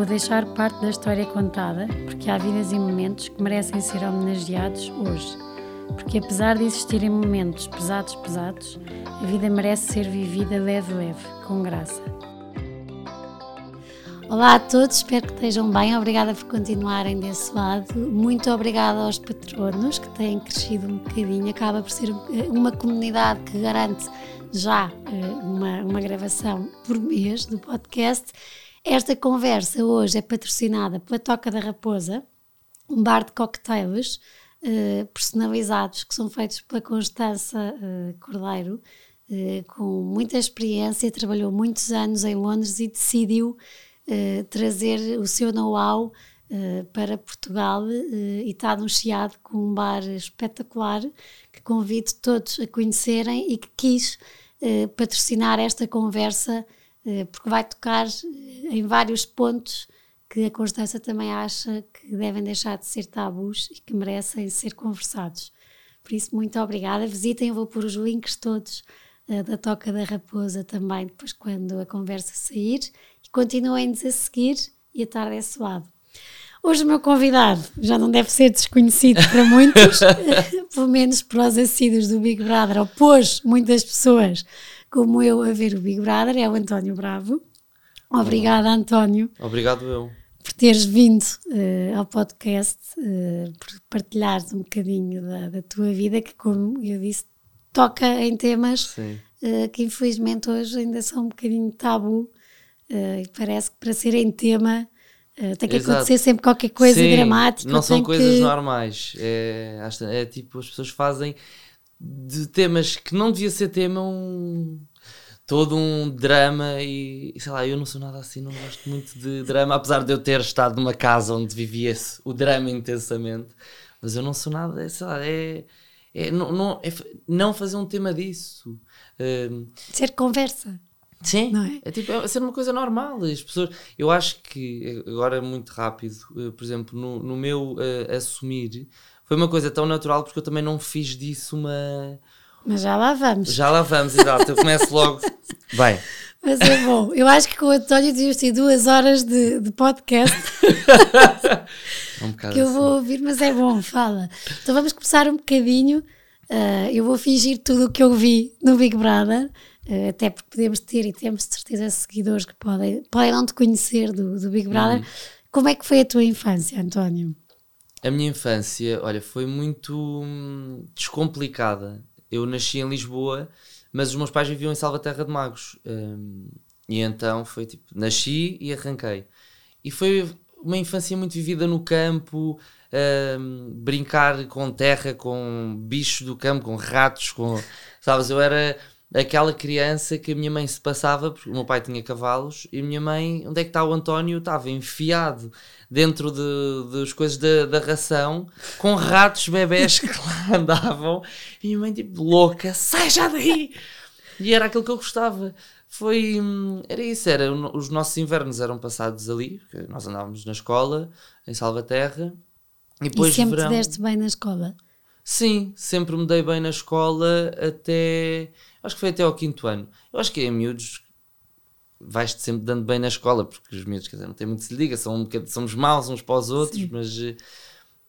Vou deixar parte da história contada, porque há vidas e momentos que merecem ser homenageados hoje. Porque apesar de existirem momentos pesados, pesados, a vida merece ser vivida leve, leve, com graça. Olá a todos, espero que estejam bem. Obrigada por continuarem desse lado. Muito obrigada aos patronos que têm crescido um bocadinho. Acaba por ser uma comunidade que garante já eh, uma, uma gravação por mês do podcast. Esta conversa hoje é patrocinada pela Toca da Raposa, um bar de cocktails eh, personalizados que são feitos pela Constança uh, Cordeiro, com muita experiência, trabalhou muitos anos em Londres e decidiu trazer o seu know-how uh, para Portugal uh, e está no Chiado com um bar espetacular que convido todos a conhecerem e que quis patrocinar esta conversa porque vai tocar em vários pontos que a Constança também acha que devem deixar de ser tabus e que merecem ser conversados. Por isso, muito obrigada. Visitem, eu vou pôr os links todos da Toca da Raposa também, depois quando a conversa sair continuem-nos a seguir e a estar desse lado. Hoje o meu convidado já não deve ser desconhecido para muitos, pelo menos para os assíduos do Big Brother, ou pôs muitas pessoas como eu a ver o Big Brother, é o António Bravo. Obrigada, António. Obrigado eu. Por teres vindo uh, ao podcast, uh, por partilhares um bocadinho da, da, tua vida, que, como eu disse, toca em temas uh, que infelizmente hoje ainda são um bocadinho tabu Uh, parece que para ser em tema tem que Exato. acontecer sempre qualquer coisa Sim, dramática. Não são coisas que... normais. É, é, tipo, as pessoas fazem de temas que não devia ser tema um todo um drama e sei lá, eu não sou nada assim, não gosto muito de drama, apesar de eu ter estado numa casa onde vivia o drama intensamente, mas eu não sou nada, sei lá, é, é, não, não, é, não fazer um tema disso. Uh, Ser conversa. Sim, é? é? tipo, é ser uma coisa normal. As pessoas, eu acho que agora é muito rápido, eh, por exemplo, no, no meu uh, assumir, foi uma coisa tão natural porque eu também não fiz disso uma. Mas já lá vamos. Já lá vamos, exato. Eu começo logo. Bem. Mas é bom. Eu acho que com o António devíamos ter duas horas de, de podcast. Um bocado que eu vou assim. ouvir, mas é bom, fala. Então vamos começar um bocadinho. Uh, eu vou fingir tudo o que eu vi no Big Brother eh, até porque podemos ter e temos de certeza seguidores que podem, podem não te conhecer do, do Big Brother. Uhum. Como é que foi a tua infância, António? A minha infância, olha, foi muito hum, descomplicada. Eu nasci em Lisboa, mas os meus pais viviam em Salvaterra de Magos. Um, e então foi tipo, nasci e arranquei. E foi uma infância muito vivida no campo, um, brincar com terra, com bichos do campo, com ratos, com. Sabes, eu era aquela criança que a minha mãe se passava, porque o meu pai tinha cavalos, e a minha mãe, onde é que está o António? Estava enfiado dentro de, das coisas da, da ração, com ratos bebés que lá andavam, e a minha mãe, tipo, louca, sai já daí! E era aquilo que eu gostava. Foi. Era isso, era. Os nossos invernos eram passados ali, nós andávamos na escola, em Salvaterra. E, depois e sempre verão... te deste bem na escola? Sim, sempre me dei bem na escola até Acho que foi até ao quinto ano. Eu acho que em miúdos vais-te sempre dando bem na escola, porque os miúdos, quer dizer, não tem muito se liga, são um somos maus uns para os outros, Sim. mas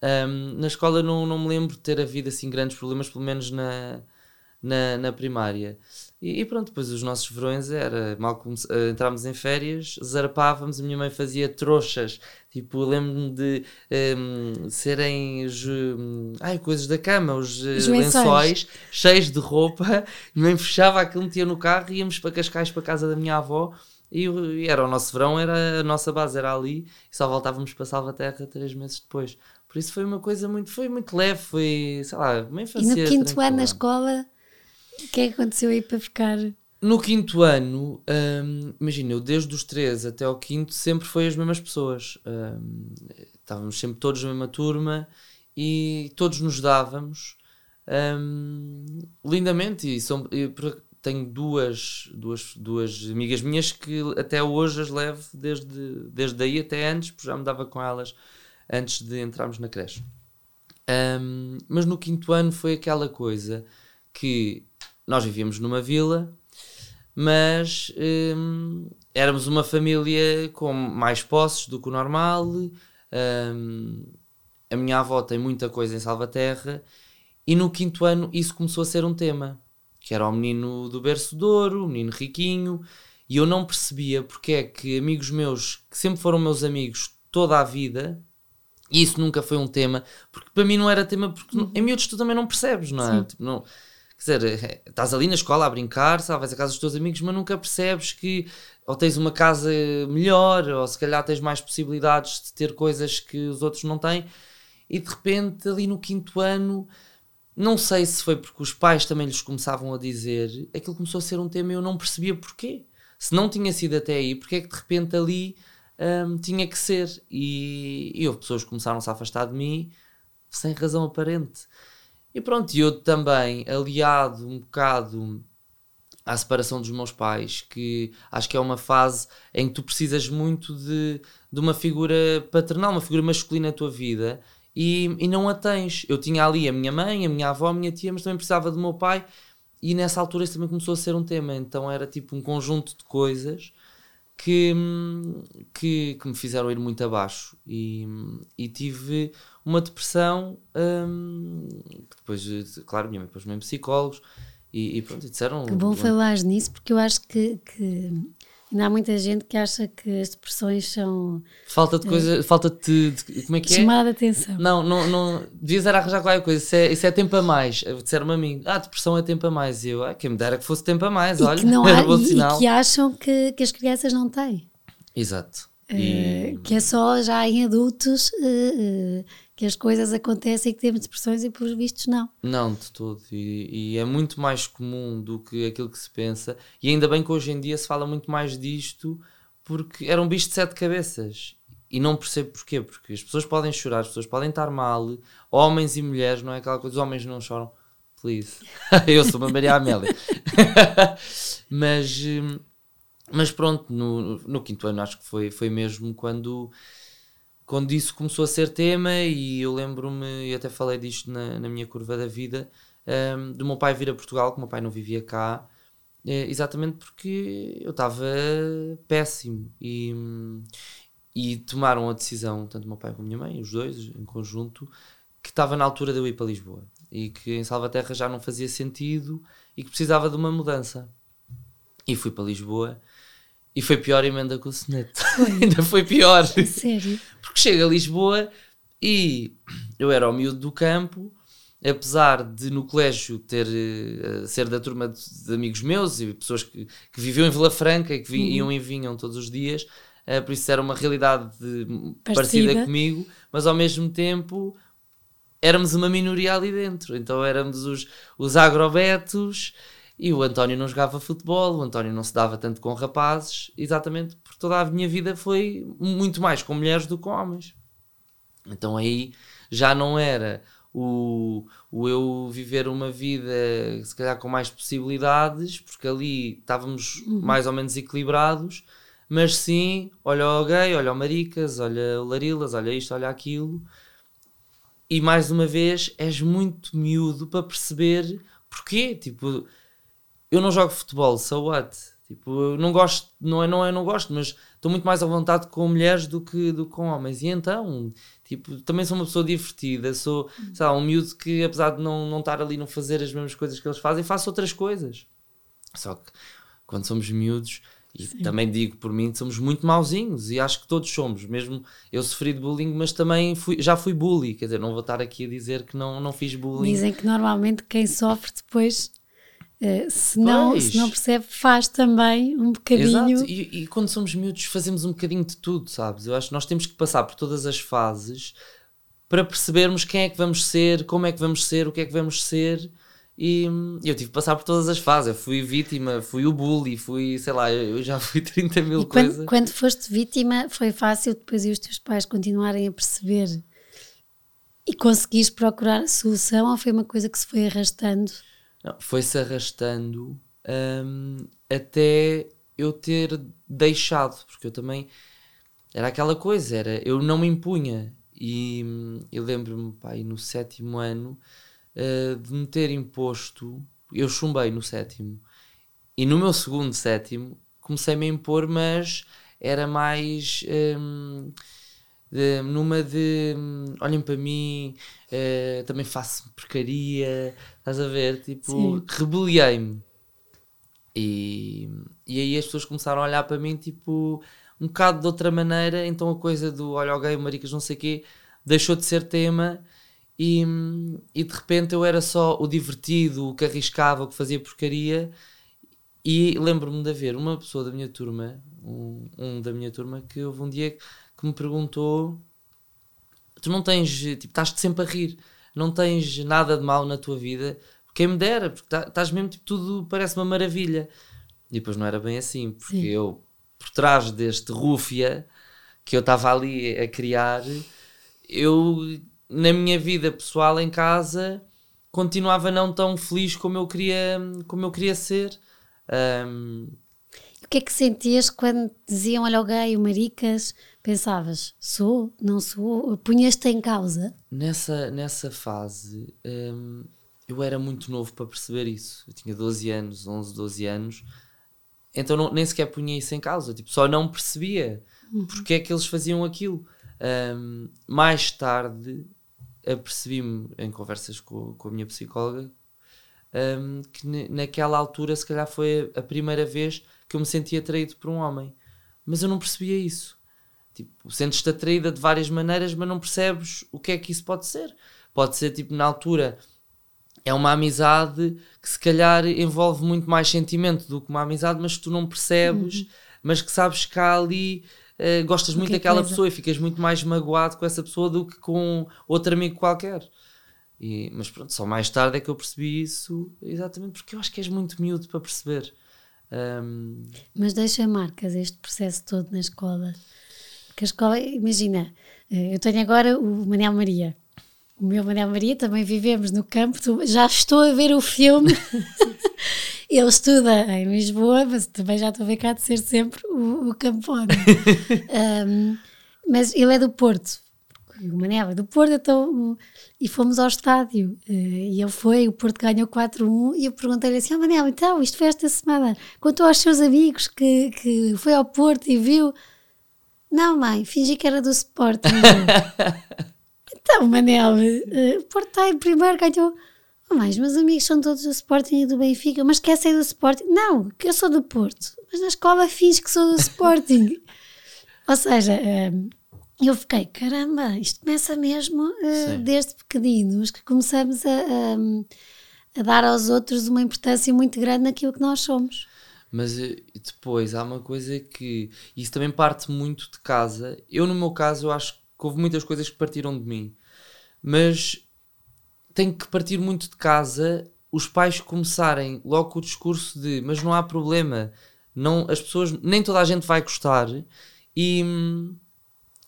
um, na escola não, não me lembro de ter havido assim grandes problemas, pelo menos na, na, na primária. E, e, pronto, depois os nossos verões era mal como uh, entrámos em férias, zarpávamos, a minha mãe fazia trouxas, tipo, lembro-me de um, serem os, um, ai, coisas da cama, os, uh, lençóis cheios de roupa, a minha mãe fechava aquilo, metia no carro, íamos para Cascais, para a casa da minha avó, e, e, era o nosso verão, era a nossa base, era ali, e só voltávamos para Salvaterra três meses depois. Por isso foi uma coisa muito, foi muito leve, foi, sei lá, uma infância E no quinto ano na escola o que é que aconteceu aí para ficar? No quinto ano, hum, imagina, eu desde os 13 até ao quinto sempre foi as mesmas pessoas. Hum, estávamos sempre todos na mesma turma e todos nos dávamos um, lindamente. E são, eu tenho duas, duas, duas amigas minhas que até hoje as levo desde, desde aí até antes, porque já me dava com elas antes de entrarmos na creche. Um, mas no quinto ano foi aquela coisa que nós vivíamos numa vila, mas um, éramos uma família com mais posses do que o normal. Um, a minha avó tem muita coisa em Salvaterra e no quinto ano isso começou a ser um tema, que era o menino do berço de ouro, o menino riquinho, e eu não percebia porque é que amigos meus, que sempre foram meus amigos toda a vida, e isso nunca foi um tema, porque para mim não era tema, porque uhum. em miúdos tu também não percebes, não é? Tipo, não, quer dizer, é, estás ali na escola a brincar, sabe, vais à casa dos teus amigos, mas nunca percebes que ou tens uma casa melhor, ou se calhar tens mais possibilidades de ter coisas que os outros não têm, e de repente ali no quinto ano, não sei se foi porque os pais também lhes começavam a dizer, aquilo começou a ser um tema e eu não percebia porquê. Se não tinha sido até aí, porque é que de repente ali um, tinha que ser. E, e houve pessoas que começaram-se a afastar de mim sem razão aparente. E pronto, eu também, aliado um bocado à separação dos meus pais, que acho que é uma fase em que tu precisas muito de, de uma figura paternal, uma figura masculina na tua vida, e, e não a tens. Eu tinha ali a minha mãe, a minha avó, a minha tia, mas também precisava do meu pai, e nessa altura isso também começou a ser um tema. Então era tipo um conjunto de coisas que, que, que me fizeram ir muito abaixo e, e tive uma depressão. Hum, depois, claro, minha mãe pôs mesmo psicólogos e, e pronto, disseram. Que bom falar nisso, porque eu acho que, que Ainda há muita gente que acha que as depressões são. Falta de coisa. Uh, falta de, de, Como é que é? Chamada de atenção. Não, não, não. Devias era arranjar qualquer coisa. Isso é, isso é tempo a mais. Disseram-me a mim. Ah, depressão é tempo a mais. E eu, ah, quem me dera que fosse tempo a mais. E olha, que não há, e, sinal. E que acham que, que as crianças não têm. Exato. Uh, e... Que é só já em adultos uh, que as coisas acontecem e que temos depressões e por vistos não. Não, de todo. E, e, é muito mais comum do que aquilo que se pensa. E ainda bem que hoje em dia se fala muito mais disto porque era um bicho de sete cabeças. E não percebo porquê, porque as pessoas podem chorar, as pessoas podem estar mal, homens e mulheres, não é aquela coisa, os homens não choram, please. Eu sou uma Maria Amélia. mas, mas pronto, no, no quinto ano acho que foi, foi mesmo quando quando isso começou a ser tema, e eu lembro-me, e até falei disto na, na minha curva da vida, um, do meu pai vir a Portugal, que o meu pai não vivia cá, é, exatamente porque eu estava péssimo. E, e tomaram a decisão, tanto o meu pai como a minha mãe, os dois em conjunto, que estava na altura de eu ir para Lisboa e que em Salvaterra já não fazia sentido e que precisava de uma mudança. E fui para Lisboa e foi pior a emenda com o soneto. Ainda foi pior. Sério? Porque chega a Lisboa e eu era o miúdo do campo, apesar de no colégio ter uh, ser da turma de, de, amigos meus e pessoas que, que viviam em Vila Franca e que vi, uhum. iam e vinham todos os dias, uh, por isso era uma realidade de, parecida. parecida comigo, mas ao mesmo tempo éramos uma minoria ali dentro. Então éramos os, os agrobetos e o António não jogava futebol, o António não se dava tanto com rapazes, exatamente porque toda a minha vida foi muito mais com mulheres do que com homens. Então aí já não era o, o eu viver uma vida se calhar com mais possibilidades, porque ali estávamos uhum. mais ou menos equilibrados, mas sim, olha o gay, olha o maricas, olha o larilas, olha isto, olha aquilo. E mais uma vez és muito miúdo para perceber porquê. Tipo, eu não jogo futebol, so what? Tipo, eu não gosto, não é, não é, não gosto, mas estou muito mais à vontade com mulheres do que, do que com homens. E então, tipo, também sou uma pessoa divertida, sou, uhum. sei lá, um miúdo que apesar de não, não estar ali, não fazer as mesmas coisas que eles fazem, faço outras coisas. Só que quando somos miúdos, e Sim. também digo por mim, somos muito mauzinhos e acho que todos somos, mesmo eu sofri de bullying, mas também fui, já fui bully, quer dizer, não vou estar aqui a dizer que não, não fiz bullying. Dizem que normalmente quem sofre depois Uh, se, não, se não percebe, faz também um bocadinho. Exato. E, e, quando somos miúdos, fazemos um bocadinho de tudo, sabes? Eu acho que nós temos que passar por todas as fases para percebermos quem é que vamos ser, como é que vamos ser, o que é que vamos ser. E eu tive que passar por todas as fases. Eu fui vítima, fui o bully, fui, sei lá, eu já fui 30 mil e coisas. Quando, quando foste vítima, foi fácil depois e os teus pais continuarem a perceber E conseguiste procurar a solução ou foi uma coisa que se foi arrastando? Foi-se arrastando um, até eu ter deixado, porque eu também era aquela coisa, era eu não me impunha. E hum, eu lembro-me, pai, no sétimo ano, uh, de me ter imposto, eu chumbei no sétimo, e no meu segundo sétimo comecei-me a impor, mas era mais um, de, numa de um, olhem para mim, uh, também faço porcaria, estás a ver? Tipo, rebeliei-me. E, e aí as pessoas começaram a olhar para mim, tipo, um bocado de outra maneira. Então a coisa do olha, alguém, maricas, não sei o quê, deixou de ser tema. E, e de repente eu era só o divertido, o que arriscava, o que fazia porcaria. E lembro-me de haver uma pessoa da minha turma, um, um, da minha turma, que houve um dia que me perguntou: Tu não tens, tipo, estás-te sempre a rir, não tens nada de mal na tua vida, quem me dera, porque tá, estás mesmo, tipo, tudo parece uma maravilha. E depois não era bem assim, porque Sim. eu, por trás deste rúfia que eu estava ali a criar, eu, na minha vida pessoal em casa, continuava não tão feliz como eu queria, como eu queria ser. Um, o que é que sentias quando diziam olha o gay, o maricas? Pensavas, sou, não sou? Punhas-te em causa? Nessa, nessa fase, um, eu era muito novo para perceber isso. Eu tinha 12 anos, 11, 12 anos, então não, nem sequer punha isso em causa, tipo, só não percebia uhum. porque é que eles faziam aquilo. Um, mais tarde apercebi-me em conversas com, com a minha psicóloga um, que naquela altura se calhar foi a primeira vez que eu me sentia atraído por um homem. Mas eu não percebia isso. Tipo, sentes-te atraída de várias maneiras, mas não percebes o que é que isso pode ser. Pode ser, tipo, na altura, é uma amizade que se calhar envolve muito mais sentimento do que uma amizade, mas tu não percebes, uhum. mas que sabes que há ali. Uh, gostas muito daquela coisa. pessoa e ficas muito mais magoado com essa pessoa do que com outro amigo qualquer. E, mas pronto, só mais tarde é que eu percebi isso, exatamente porque eu acho que és muito miúdo para perceber. Um... Mas deixa marcas este processo todo na escola. Porque a escola, imagina, eh, eu tenho agora o Manel Maria. O meu Manel Maria também vivemos no campo, já estou a ver o filme. Ele estuda em Lisboa, mas também já estou a ver cá de ser sempre o, o campone. um, mas ele é do Porto o Manel é do Porto, então, e fomos ao estádio, eh, e ele foi, o Porto ganhou 4-1, e eu perguntei-lhe assim, oh Manel, então, isto foi esta semana, contou aos seus amigos que, que foi ao Porto e viu, não mãe, fingi que era do Sporting. então, Manel, eh, o Porto está em primeiro, ganhou, oh, mãe, os meus amigos são todos do Sporting e do Benfica, mas quer ser do Sporting? Não, que eu sou do Porto, mas na escola finge que sou do Sporting. Ou seja, eh, eu fiquei, caramba, isto começa mesmo uh, desde pequeninos, que começamos a, a, a, dar aos outros uma importância muito grande naquilo que nós somos. Mas eh, depois há uma coisa que isso também parte muito de casa. Eu, no meu caso, eu acho que houve muitas coisas que partiram de mim, mas tem que partir muito de casa os pais começarem logo o discurso de mas não há problema, não, as pessoas, nem toda a gente vai gostar e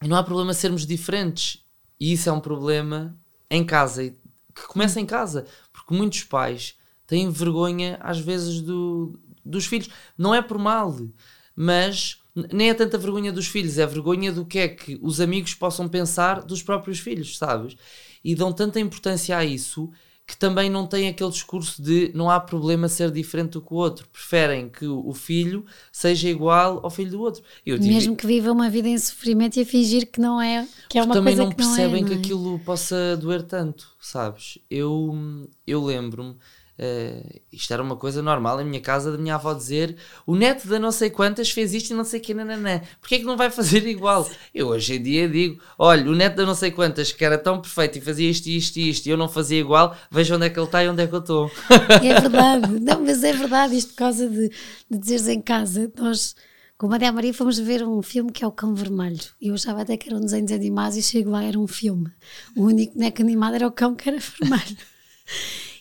e não há problema sermos diferentes. E isso é um problema em casa, que começa em casa, porque muitos pais têm vergonha às vezes do, dos filhos. Não é por mal, mas nem é tanta vergonha dos filhos, é vergonha do que é que os amigos possam pensar dos próprios filhos, sabes? E dão tanta importância a isso que também não têm aquele discurso de não há problema ser diferente do que o outro. Preferem que o filho seja igual ao filho do outro. Mesmo que viva uma vida em sofrimento e a fingir que não é, que é uma também coisa não que não percebem é, não é? que aquilo possa doer tanto, sabes? Eu, eu lembro-me Uh, isto era uma coisa normal em minha casa da minha avó dizer o neto da não sei quantas fez isto e não sei que nananã. Porquê é que não vai fazer igual? Eu hoje em dia digo, olha, o neto da não sei quantas que era tão perfeito e fazia isto e isto e isto e eu não fazia igual, veja onde é que ele está e onde é que eu estou. É verdade, não, mas é verdade isto por causa de, de dizeres em casa, nós com Maria Maria fomos ver um filme que é o Cão Vermelho. Eu achava até que era um desenho de animais e chego lá era um filme. O único boneco animado era o cão que era vermelho.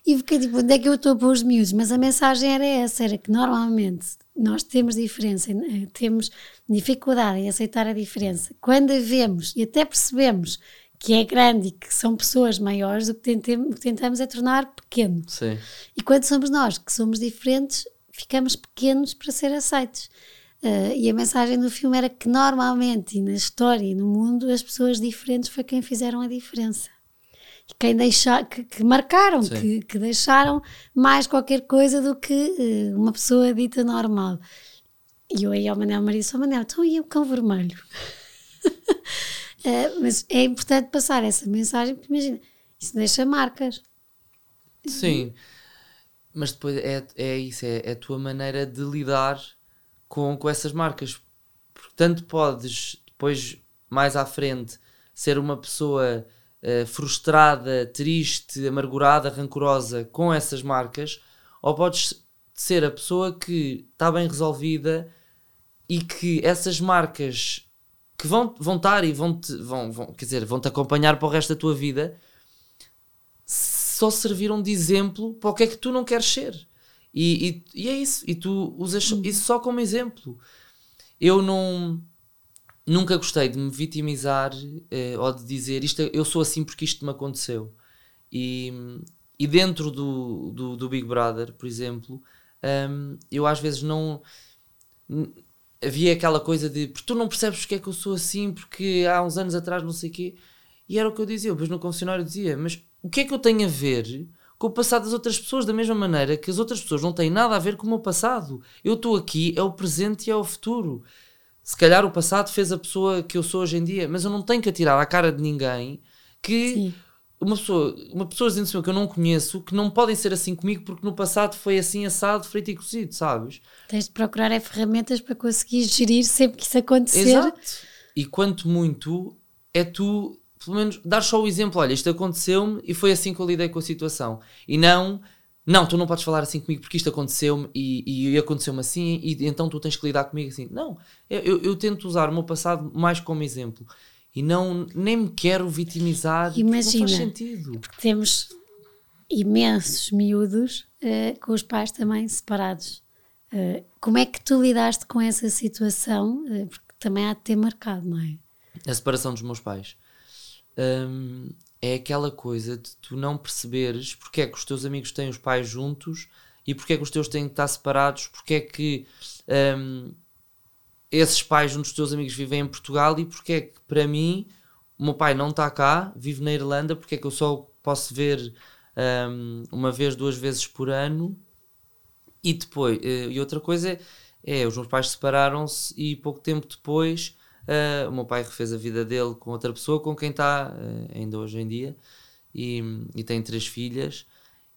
E fiquei tipo, onde é que eu estou a pôr os miúdos? Mas a mensagem era essa, era que normalmente nós temos diferença, eh, temos dificuldade em aceitar a diferença. Quando a vemos e até percebemos que é grande e que são pessoas maiores, o que, tentemos, o que tentamos é tornar pequeno. Sim. E quando somos nós que somos diferentes, ficamos pequenos para ser aceitos. Uh, e a mensagem do filme era que normalmente, e na história e no mundo, as pessoas diferentes foi quem fizeram a diferença. Quem deixa, que, que marcaram, que, que, deixaram mais qualquer coisa do que uh, uma pessoa dita normal. E eu aí ao Manel Maria sou Manel, então e o cão vermelho? uh, mas é importante passar essa mensagem, porque imagina, isso deixa marcas. Sim, mas depois é, é isso, é, é a tua maneira de lidar com, com essas marcas. Porque tanto podes depois, mais à frente, ser uma pessoa uh, frustrada, triste, amargurada, rancorosa com essas marcas, ou podes ser a pessoa que está bem resolvida e que essas marcas que vão, vão estar e vão, -te, vão, vão, quer dizer, vão te acompanhar para o resto da tua vida só serviram de exemplo para o que é que tu não queres ser. E, e, e é isso. E tu usas isso só como exemplo. Eu não. Nunca gostei de me vitimizar eh, ou de dizer isto, eu sou assim porque isto me aconteceu. E, e dentro do, do, do Big Brother, por exemplo, um, eu às vezes não havia aquela coisa de porque tu não percebes porque é que eu sou assim, porque há uns anos atrás não sei o quê. E era o que eu dizia, depois no confessionário dizia, mas o que é que eu tenho a ver com o passado das outras pessoas, da mesma maneira que as outras pessoas não têm nada a ver com o meu passado. Eu estou aqui, é o presente e é o futuro. Se calhar o passado fez a pessoa que eu sou hoje em dia, mas eu não tenho que atirar à cara de ninguém que Sim. uma pessoa, uma pessoa dizendo que eu não conheço, que não podem ser assim comigo porque no passado foi assim assado, frito e cozido, sabes? Tens de procurar é ferramentas para conseguir gerir sempre que isso acontecer. Exato. E quanto muito é tu pelo menos dar só o exemplo, olha, isto aconteceu-me e foi assim que eu lidei com a situação. E não, não, tu não podes falar assim comigo porque isto aconteceu-me e, e aconteceu-me assim e então tu tens que lidar comigo assim. Não, eu, eu tento usar o meu passado mais como exemplo e não, nem me quero vitimizar, Imagina, não faz sentido. Porque temos imensos miúdos uh, com os pais também separados. Uh, como é que tu lidaste com essa situação? Uh, porque também há de ter marcado, não é? A separação dos meus pais um, é aquela coisa de tu não perceberes porque é que os teus amigos têm os pais juntos e porque é que os teus têm que estar separados, porque é que um, esses pais juntos dos teus amigos vivem em Portugal e porque é que para mim o meu pai não está cá, vive na Irlanda, porque é que eu só posso ver um, uma vez, duas vezes por ano? E depois, eh, e outra coisa é, é os meus pais separaram-se e pouco tempo depois Uh, o meu pai refez a vida dele com outra pessoa com quem está uh, ainda hoje em dia e, e tem três filhas.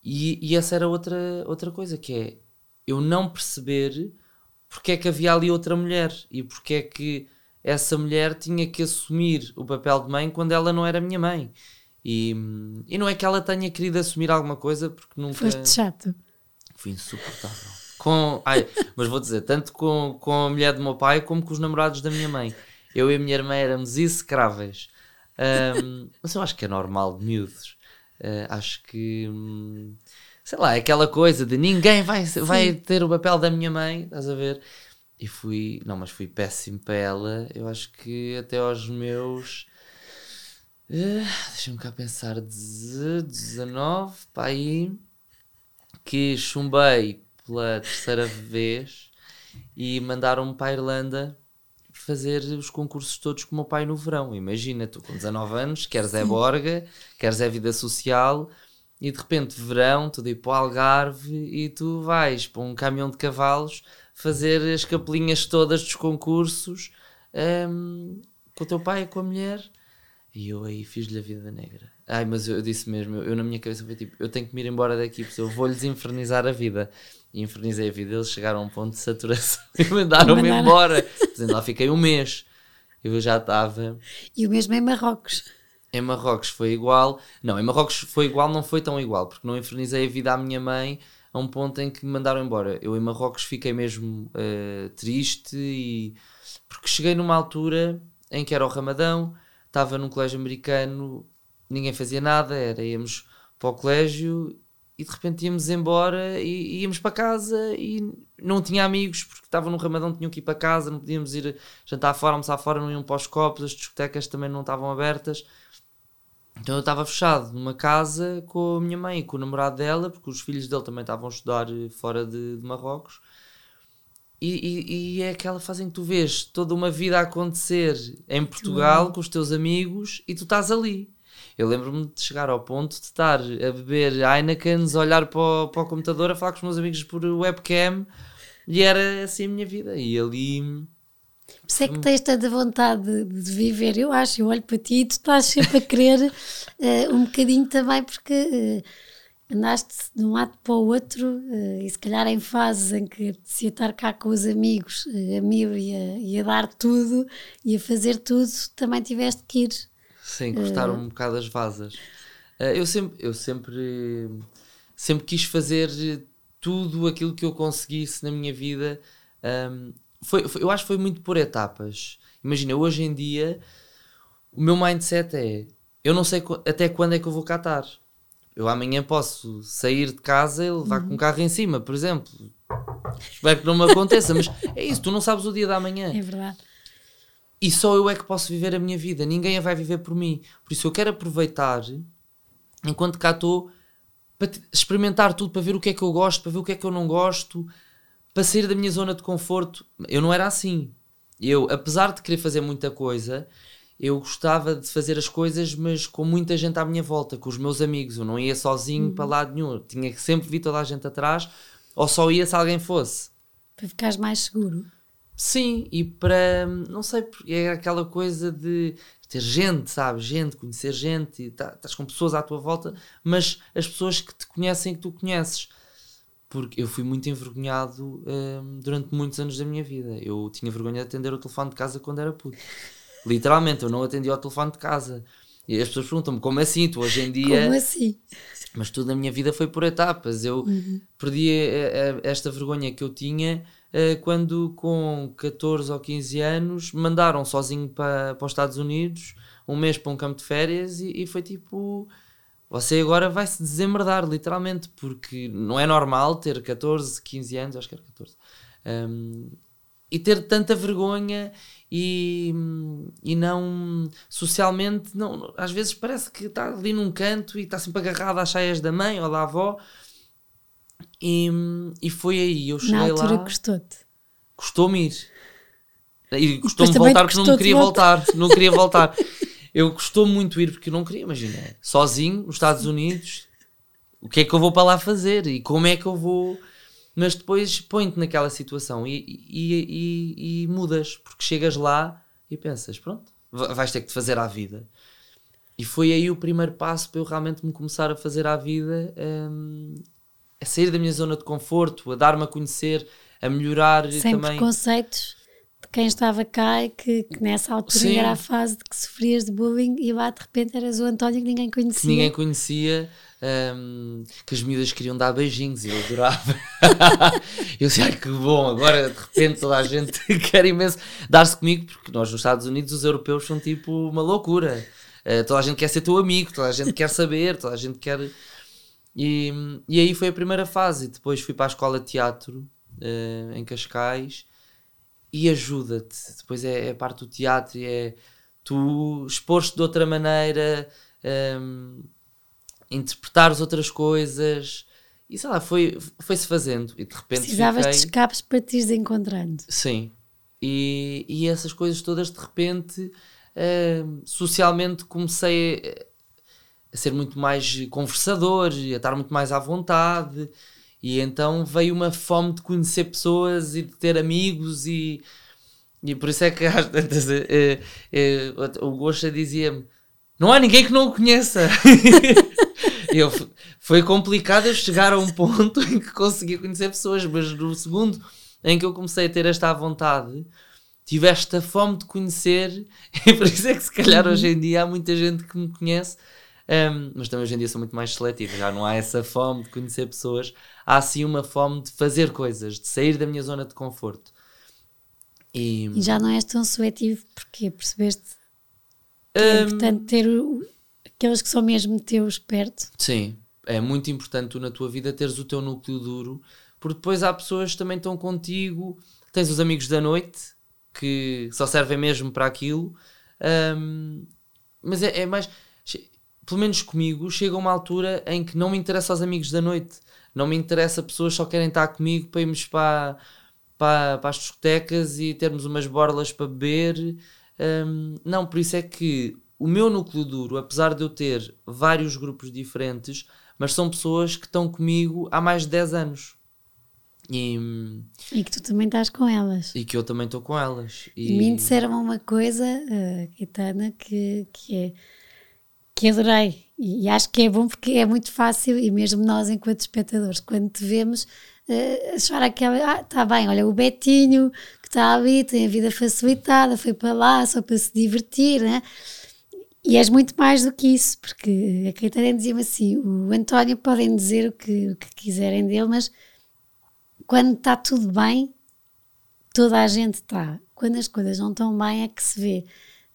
E, e, essa era outra, outra coisa que é eu não perceber porque é que havia ali outra mulher e porque é que essa mulher tinha que assumir o papel de mãe quando ela não era minha mãe. E, e não é que ela tenha querido assumir alguma coisa porque nunca. Foste chato. Fui insuportável. Com, ai, mas vou dizer, tanto com, com a mulher do meu pai como com os namorados da minha mãe. Eu e a minha irmã éramos execráveis. Um, mas eu acho que é normal de miúdos. Uh, acho que. Hum, sei lá, é aquela coisa de ninguém vai, vai ter o papel da minha mãe, estás a ver? E fui. Não, mas fui péssimo para ela. Eu acho que até aos meus. Uh, Deixa-me cá pensar. 19, para aí. Que chumbei pela terceira vez e mandaram-me para a Irlanda fazer os concursos todos com o meu pai no verão. Imagina, tu com 19 anos, queres é borga, queres é vida social e de repente verão, tu ir para o Algarve e tu vais para um caminhão de cavalos fazer as capelinhas todas dos concursos um, com o teu pai e com a mulher. E eu aí fiz-lhe a vida negra. Ai, mas eu, eu disse mesmo, eu, eu, na minha cabeça foi tipo, eu tenho que me ir embora daqui, porque eu vou-lhes infernizar a vida e infernizei a vida. Eles chegaram a um ponto de saturação e mandaram-me embora. Portanto, lá fiquei um mês. Eu já estava. E o mesmo em Marrocos. Em Marrocos foi igual. Não, em Marrocos foi igual, não foi tão igual, porque não infernizei a vida à minha mãe a um ponto em que me mandaram embora. Eu em Marrocos fiquei mesmo uh, triste e. Porque cheguei numa altura em que era o Ramadão, estava num colégio americano, ninguém fazia nada, era íamos para o colégio e de repente íamos embora e íamos para casa e não tinha amigos porque estavam no Ramadão, tinham que ir para casa, não podíamos ir jantar fora, almoçar fora, não iam para os copos, as discotecas também não estavam abertas. Então eu estava fechado numa casa com a minha mãe e com o namorado dela, porque os filhos dele também estavam a estudar eh, fora de, de Marrocos. E, e, e, é aquela fase em que tu vês toda uma vida a acontecer em Portugal com os teus amigos e tu estás ali. Eu lembro-me de chegar ao ponto de estar a beber Heineken, olhar para o, para o computador, a falar com os meus amigos por webcam e era assim a minha vida. E ali por isso é que tens tanta vontade de, viver, eu acho. Eu olho para ti e tu estás sempre a querer uh, um bocadinho também, porque uh, andaste de um lado para o outro uh, e se calhar em fases em que se estar cá com os amigos, a mil e a, e a dar tudo e a fazer tudo, também tiveste que ir. Sim, cortaram um bocado as vasas. eu sempre, eu sempre, sempre quis fazer tudo aquilo que eu conseguisse na minha vida. Um, foi, foi, eu acho que foi muito por etapas. Imagina, hoje em dia o meu mindset é eu não sei até quando é que eu vou catar. Eu amanhã posso sair de casa e levar uhum. com um carro em cima, por exemplo. Espero que não me aconteça, mas é isso, tu não sabes o dia da manhã. É verdade. E só eu é que posso viver a minha vida, ninguém a vai viver por mim. Por isso eu quero aproveitar, enquanto cá estou, para experimentar tudo, para ver o que é que eu gosto, para ver o que é que eu não gosto, para sair da minha zona de conforto, eu não era assim. Eu, apesar de querer fazer muita coisa, eu gostava de fazer as coisas, mas com muita gente à minha volta, com os meus amigos. Eu não ia sozinho uhum. para lado nenhum. Eu tinha que sempre vir toda a gente atrás, ou só ia se alguém fosse. Para ficares mais seguro. Sim, e para, não sei, é aquela coisa de ter gente, sabe? Gente, conhecer gente, e tá, estás com pessoas à tua volta, mas as pessoas que te conhecem, que tu conheces porque eu fui muito envergonhado um, durante muitos anos da minha vida. Eu tinha vergonha de atender o telefone de casa quando era puto. Literalmente, eu não atendia ao telefone de casa. E as pessoas perguntam-me como assim? Tu hoje em dia. Como assim? Mas tudo na minha vida foi por etapas. Eu uhum. perdi a, a, esta vergonha que eu tinha quando, com 14 ou 15 anos, mandaram sozinho para, para os Estados Unidos, um mês para um campo de férias, e, e foi tipo você agora vai se desemmerdar, literalmente, porque não é normal ter 14, 15 anos, acho que era 14, um, e ter tanta vergonha e, e não socialmente, não, às vezes parece que está ali num canto e está sempre agarrado às cheias da mãe ou da avó. E, e foi aí, eu cheguei Na altura lá. gostou-te. Custou-me ir. E custou-me voltar porque não queria voltar. voltar. Não queria voltar. eu gostou muito ir porque eu não queria, imagina, sozinho nos Estados Unidos, o que é que eu vou para lá fazer e como é que eu vou. Mas depois põe-te naquela situação e, e, e, e, mudas, porque chegas lá e pensas, pronto, vais ter que te fazer à vida. E foi aí o primeiro passo para eu realmente me começar a fazer à vida, um, a sair da minha zona de conforto, a dar-me a conhecer, a melhorar Sem também. preconceitos quem estava cá e que, que nessa altura Sim. era a fase de que sofrias de bullying e lá de repente eras o António que ninguém conhecia. Que ninguém conhecia, um, que as miúdas queriam dar beijinhos e eu adorava. eu disse, ai que bom, agora de repente toda a gente quer imenso dar-se comigo, porque nós nos Estados Unidos os europeus são tipo uma loucura. Uh, toda a gente quer ser teu amigo, toda a gente quer saber, toda a gente quer. E, e aí foi a primeira fase. Depois fui para a escola de teatro uh, em Cascais e ajuda-te. Depois é, é, a parte do teatro, é tu expor-te de outra maneira, um, interpretares outras coisas. E sei lá, foi, foi-se fazendo. E de repente. Precisavas fiquei... de escapes para te ires encontrando. Sim. E, e essas coisas todas, de repente, uh, socialmente comecei a, ser muito mais conversador, a estar muito mais à vontade. E então veio uma fome de conhecer pessoas e de ter amigos e, e por isso é que às tantas eh, eh, o Gosha dizia-me não há ninguém que não o conheça. eu, foi complicado eu chegar a um ponto em que conseguia conhecer pessoas, mas no segundo em que eu comecei a ter esta vontade, tive esta fome de conhecer, e por isso é que se calhar hoje em dia há muita gente que me conhece, um, mas também hoje em dia sou muito mais seletivo, já não há essa fome de conhecer pessoas há sim uma fome de fazer coisas, de sair da minha zona de conforto. E, e já não és tão seletivo porque percebeste que é importante ter o, aqueles que são mesmo teus perto. Sim, é muito importante tu na tua vida teres o teu núcleo duro, porque depois há pessoas que também estão contigo, tens os amigos da noite que só servem mesmo para aquilo, um, mas é, é mais pelo menos comigo, chega uma altura em que não me interessa os amigos da noite, não me interessa pessoas que só querem estar comigo para irmos para, para, para as discotecas e termos umas borlas para beber. Um, não, por isso é que o meu núcleo duro, apesar de eu ter vários grupos diferentes, mas são pessoas que estão comigo há mais de 10 anos. E, e que tu também estás com elas. E que eu também estou com elas. E, e me disseram uma coisa, uh, que, que é que adorei. E, acho que é bom porque é muito fácil, e mesmo nós, enquanto espectadores, quando te vemos, uh, aquela. Ah, está bem, olha, o Betinho que está ali, tem a vida facilitada, foi para lá só para se divertir, né? E és muito mais do que isso, porque a Caetana dizia-me assim: o António podem dizer o que, o que quiserem dele, mas quando está tudo bem, toda a gente está. Quando as coisas não estão bem, é que se vê.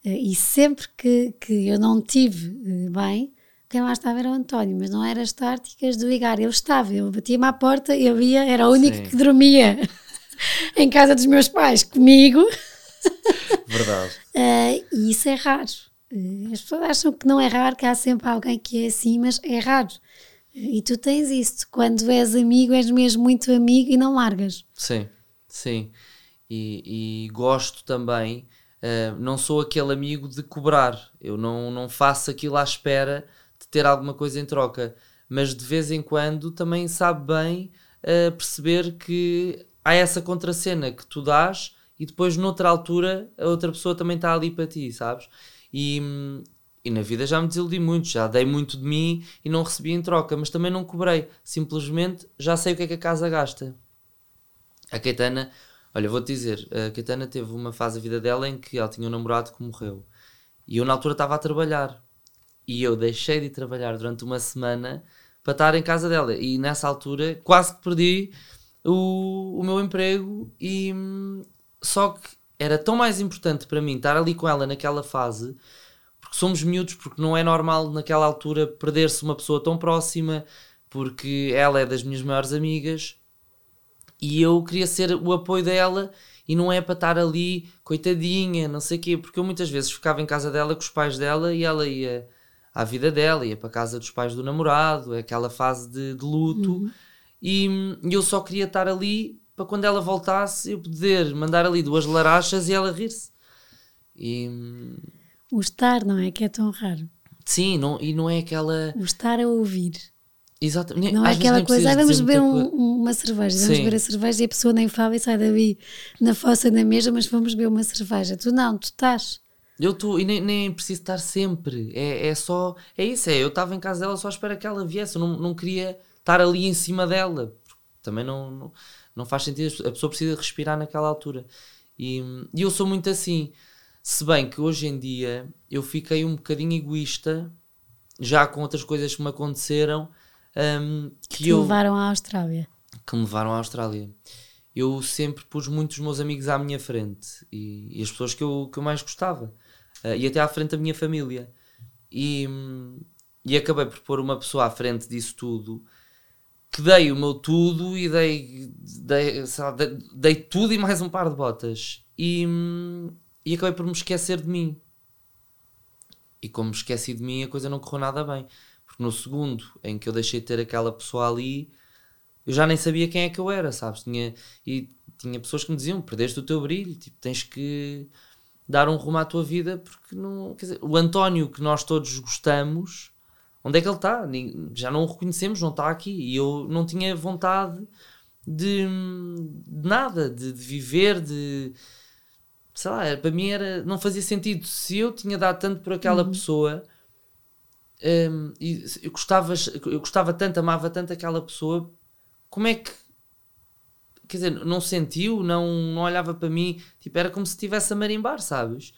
Eh, e sempre que, que eu não tive eh, bem, quem lá estava era o António, mas não era as táticas do Igar. Ele estava, ele batia-me à porta, eu via, era o único Sim. que dormia em casa dos meus pais comigo. Verdade. Uh, e isso é raro. Eh, as pessoas acham que não é raro, que há sempre alguém que é assim, mas é raro. Eh, e tu tens isso, quando és amigo, és mesmo muito amigo e não largas. Sim, sim. E, e gosto também, uh, não sou aquele amigo de cobrar, eu não, não faço aquilo à espera de ter alguma coisa em troca, mas de vez em quando também sabe bem uh, perceber que há essa contracena que tu dás e depois noutra altura a outra pessoa também está ali para ti, sabes? E, e na vida já me desiludi muito, já dei muito de mim e não recebi em troca, mas também não cobrei. Simplesmente já sei o que é que a casa gasta. A Caetana, olha, vou-te dizer, a Caetana teve uma fase da vida dela em que ela tinha um namorado que morreu. E eu na altura estava a trabalhar. E eu deixei de trabalhar durante uma semana para estar em casa dela. E nessa altura quase que perdi o, o meu emprego. E só que era tão mais importante para mim estar ali com ela naquela fase, porque somos miúdos, porque não é normal naquela altura perder-se uma pessoa tão próxima, porque ela é das minhas maiores amigas e eu queria ser o apoio dela e não é para estar ali, coitadinha, não sei o quê, porque eu muitas vezes ficava em casa dela com os pais dela e ela ia à vida dela, ia para a casa dos pais do namorado, aquela fase de, de luto, uhum. e, e eu só queria estar ali para quando ela voltasse eu poder mandar ali duas larachas e ela rir-se. E... O estar, não é? Que é tão raro. Sim, não, e não é aquela. O estar a ouvir. Exatamente. Não é aquela coisa, ah, vamos beber um, uma cerveja, vamos beber a cerveja e a pessoa nem fala e sai dali na fossa na mesa, mas vamos beber uma cerveja. Tu não, tu estás. Eu estou, e nem, nem preciso estar sempre. É, é só, é isso, é. Eu estava em casa dela só à espera que ela viesse. Eu não, não queria estar ali em cima dela. Também não, não não faz sentido, a pessoa precisa respirar naquela altura. E, e eu sou muito assim. Se bem que hoje em dia eu fiquei um bocadinho egoísta, já com outras coisas que me aconteceram, um, que, que eu, levaram à Austrália. Que me levaram à Austrália. Eu sempre pus muitos meus amigos à minha frente e, e as pessoas que eu, que eu mais gostava, uh, e até à frente da minha família. E, e acabei por pôr uma pessoa à frente disso tudo que dei o meu tudo e dei, dei, lá, dei, dei, tudo e mais um par de botas. E, e acabei por me esquecer de mim. E como me esqueci de mim, a coisa não correu nada bem. Porque no segundo em que eu deixei de ter aquela pessoa ali, eu já nem sabia quem é que eu era, sabes? Tinha, e tinha pessoas que me diziam: perdeste o teu brilho, tipo, tens que dar um rumo à tua vida, porque não. Quer dizer, o António que nós todos gostamos Onde é que ele está? Já não o reconhecemos, não está aqui. E eu não tinha vontade de, de nada, de, de, viver, de. Sei lá, para mim era, não fazia sentido. Se eu tinha dado tanto por aquela uhum. pessoa, um, e eu, gostava, eu gostava tanto, amava tanto aquela pessoa, como é que. Quer dizer, não sentiu, não, não olhava para mim, tipo, era como se estivesse a marimbar, sabes?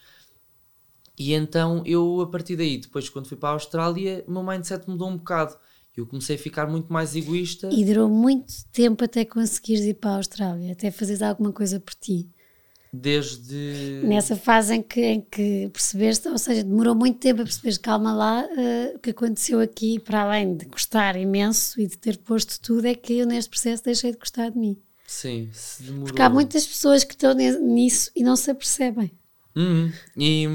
E então eu, a partir daí, depois quando fui para a Austrália, o meu mindset mudou um bocado. Eu comecei a ficar muito mais egoísta. E durou muito tempo até conseguires ir para a Austrália, até fazeres alguma coisa por ti. Desde. Nessa fase em que, em que percebeste, ou seja, demorou muito tempo a perceberes, calma lá, uh, o que aconteceu aqui, para além de gostar imenso e de ter posto tudo, é que eu neste processo deixei de gostar de mim. Sim, se demorou. Porque há muitas pessoas que estão nisso e não se apercebem. Uhum. E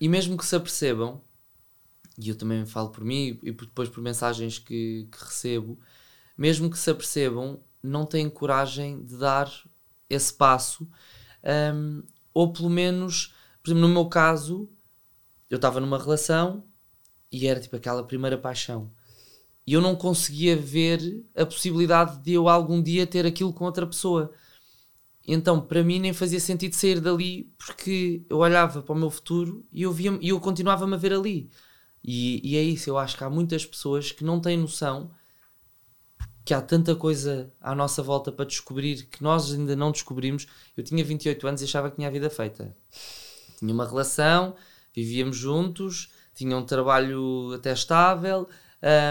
e mesmo que se apercebam, e eu também falo por mim e depois por mensagens que, que recebo, mesmo que se apercebam, não têm coragem de dar esse passo, um, ou pelo menos, por exemplo, no meu caso, eu estava numa relação e era tipo aquela primeira paixão. E eu não conseguia ver a possibilidade de eu algum dia ter aquilo com outra pessoa. Então, para mim, nem fazia sentido sair dali porque eu olhava para o meu futuro e eu, via, e eu continuava-me a ver ali. E, e é isso, eu acho que há muitas pessoas que não têm noção que há tanta coisa à nossa volta para descobrir que nós ainda não descobrimos. Eu tinha 28 anos e achava que tinha a vida feita. Tinha uma relação, vivíamos juntos, tinha um trabalho até estável,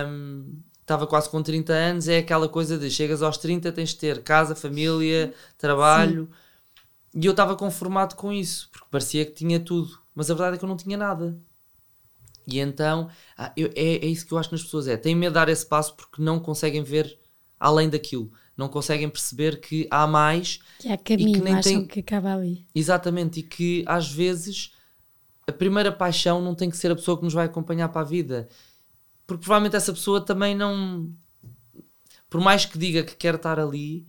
um, estava quase com 30 anos. É aquela coisa de chegas aos 30, tens de ter casa, família, trabalho. Sim. E eu estava conformado com isso, porque parecia que tinha tudo, mas a verdade é que eu não tinha nada. E então ah, eu, é, é isso que eu acho nas pessoas: é têm medo de dar esse passo porque não conseguem ver além daquilo, não conseguem perceber que há mais. Que há caminho, e que nem acham tem... que acaba ali. Exatamente, e que às vezes a primeira paixão não tem que ser a pessoa que nos vai acompanhar para a vida, porque provavelmente essa pessoa também não. Por mais que diga que quer estar ali,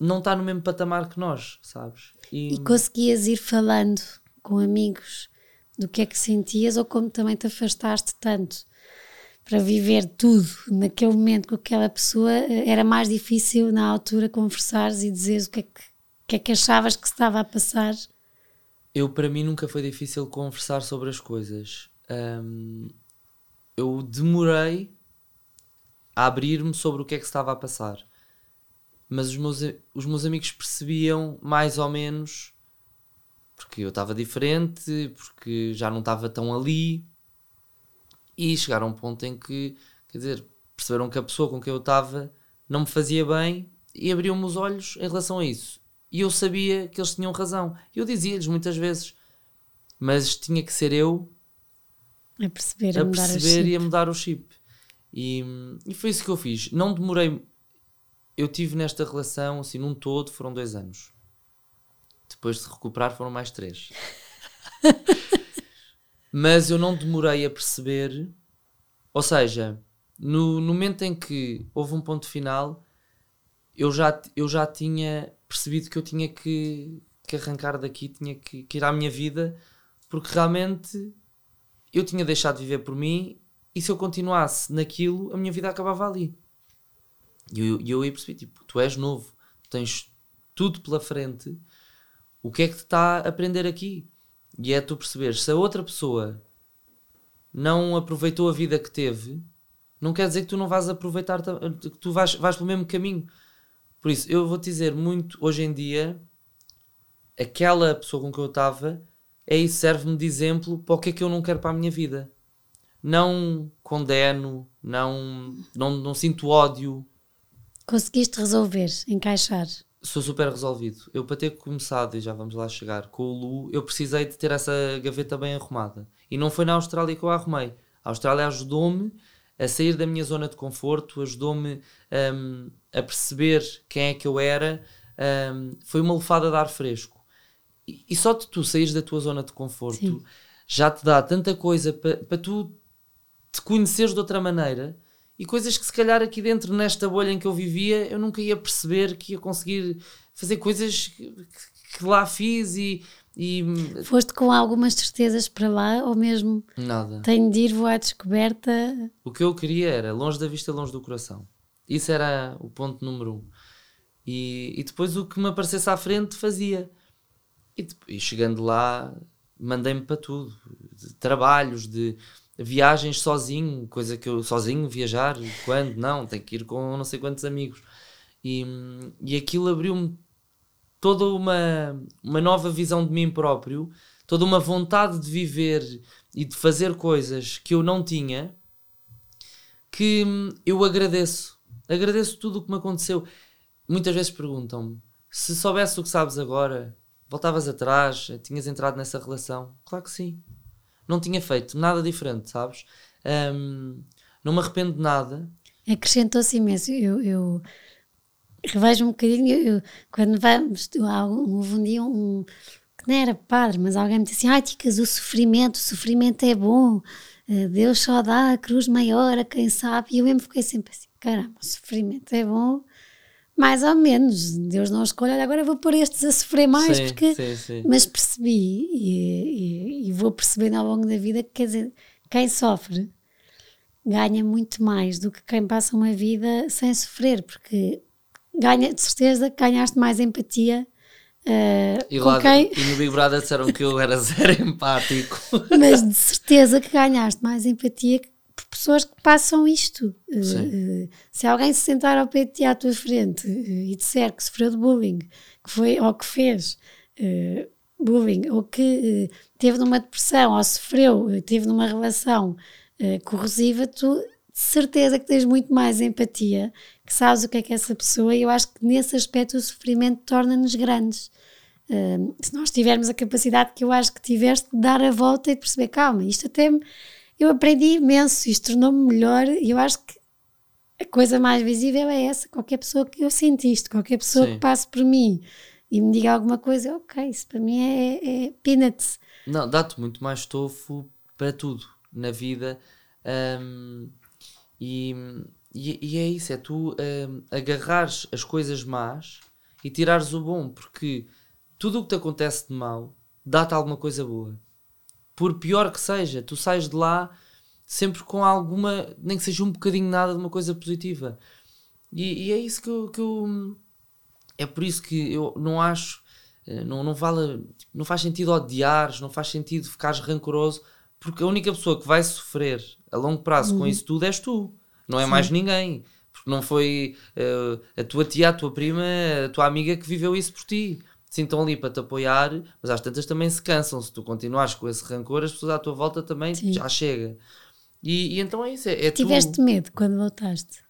não está no mesmo patamar que nós, sabes? E, e conseguias ir falando com amigos do que é que sentias ou como também te afastaste tanto para viver tudo naquele momento com aquela pessoa, eh, era mais difícil na altura conversares e dizeres o que é que, que, é que achavas que estava a passar? Eu, para mim, nunca foi difícil conversar sobre as coisas. Um, eu demorei a abrir-me sobre o que é que estava a passar. Mas os meus, os meus amigos percebiam mais ou menos porque eu estava diferente, porque já não estava tão ali. E chegaram a um ponto em que, quer dizer, perceberam que a pessoa com quem eu estava não me fazia bem e abriam-me os olhos em relação a isso. E eu sabia que eles tinham razão. Eu dizia-lhes muitas vezes, mas tinha que ser eu a perceber, a, a perceber e a mudar o chip. E, e foi isso que eu fiz. Não demorei. Eu tive nesta relação, assim, num todo, foram dois anos. Depois de recuperar foram mais três. Mas eu não demorei a perceber, ou seja, no, no momento em que houve um ponto final, eu já, eu já tinha percebido que eu tinha que, que arrancar daqui, tinha que, que ir à minha vida, porque realmente eu tinha deixado de viver por mim e se eu continuasse naquilo, a minha vida acabava ali. E eu, eu aí percebi, tipo, tu és novo, tens tudo pela frente o que é que te está a aprender aqui? E é tu perceber se a outra pessoa não aproveitou a vida que teve, não quer dizer que tu não vais aproveitar, que tu vais, vais pelo mesmo caminho. Por isso, eu vou te dizer muito, hoje em dia, aquela pessoa com que eu estava, é isso, serve-me de exemplo para o que é que eu não quero para a minha vida. Não condeno, não, não, não sinto ódio. Conseguiste resolver, encaixar sou super resolvido. Eu, para ter começado, e já vamos lá chegar, com o Lu, eu precisei de ter essa gaveta bem arrumada. E não foi na Austrália que eu a arrumei. A Austrália ajudou-me a sair da minha zona de conforto, ajudou-me um, a perceber quem é que eu era. Um, foi uma lefada de ar fresco. E, e, só de tu saís da tua zona de conforto Sim. já te dá tanta coisa para pa tu te conheceres de outra maneira e coisas que se calhar aqui dentro, nesta bolha em que eu vivia, eu nunca ia perceber que ia conseguir fazer coisas que, que lá fiz e, e. Foste com algumas certezas para lá ou mesmo. Nada. Tenho de ir, vou à descoberta. O que eu queria era longe da vista, longe do coração. Isso era o ponto número um. E, e depois o que me aparecesse à frente fazia. E, e chegando lá, mandei-me para tudo: de trabalhos, de viagens sozinho, coisa que eu sozinho viajar, quando? Não, tenho que ir com não sei quantos amigos. E, e aquilo abriu-me toda uma, uma nova visão de mim próprio, toda uma vontade de viver e de fazer coisas que eu não tinha, que eu agradeço. Agradeço tudo o que me aconteceu. Muitas vezes perguntam-me se soubesse o que sabes agora, voltavas atrás, tinhas entrado nessa relação. Claro que sim não tinha feito nada diferente, sabes? Um, não me arrependo de nada. Acrescentou-se imenso. Eu, eu revejo um bocadinho, eu, quando vamos, houve um dia um que não era padre, mas alguém me disse assim: ai, Ticas, o sofrimento, o sofrimento é bom. uh, Deus só dá a cruz maior a quem sabe. E eu mesmo fiquei sempre assim: caramba, o sofrimento é bom, mais ou menos. Deus não escolhe, agora vou pôr estes a sofrer mais, Sim, porque. sim, sim. Mas percebi e, e- e vou percebendo ao longo da vida que, quer dizer, quem sofre ganha muito mais do que quem passa uma vida sem sofrer, porque ganha, de certeza, que ganhaste mais empatia. eh, E, lá, quem, e no Big Brother disseram que eu era zero empático. mas de certeza que ganhaste mais empatia que- por pessoas que passam isto. Eh, eh, se alguém se sentar ao pé de ti à tua frente eh, e disser que sofreu de bullying, que foi ou que fez bullying, ou que teve numa depressão, ou sofreu, teve numa relação corrosiva, tu de certeza que tens muito mais empatia, que sabes o que é que é essa pessoa, e eu acho que nesse aspecto o sofrimento torna-nos grandes. Uh, se nós tivermos a capacidade que eu acho que tiveste de dar a volta e de perceber, calma, isto até me, eu aprendi imenso, isto tornou-me melhor e eu acho que a coisa mais visível é essa, qualquer pessoa que eu sinto isto, qualquer pessoa Sim. que passe por mim e me diga alguma coisa, ok, isso para mim é, é peanuts. Não, dá-te muito mais estofo para tudo na vida. hum, e, e, e é isso, é tu hum, agarrares as coisas más e tirares o bom, porque tudo o que te acontece de mal dá-te alguma coisa boa. Por pior que seja, tu sais de lá sempre com alguma, nem que seja um bocadinho nada de uma coisa positiva. E, e é isso que eu, que eu- É por isso que eu não acho. eh, Não, não, vale, não faz sentido odiares, não faz sentido ficares rancoroso, porque a única pessoa que vai sofrer a longo prazo com isso tudo és tu, não é mais ninguém. Porque não foi eh, a tua tia, a tua prima, a tua amiga que viveu isso por ti. Estão ali para te apoiar, mas às tantas também se cansam. Se tu continuares com esse rancor, as pessoas à tua volta também Sim. já chega. E, e então é isso. É, é tu- Tiveste medo quando voltaste?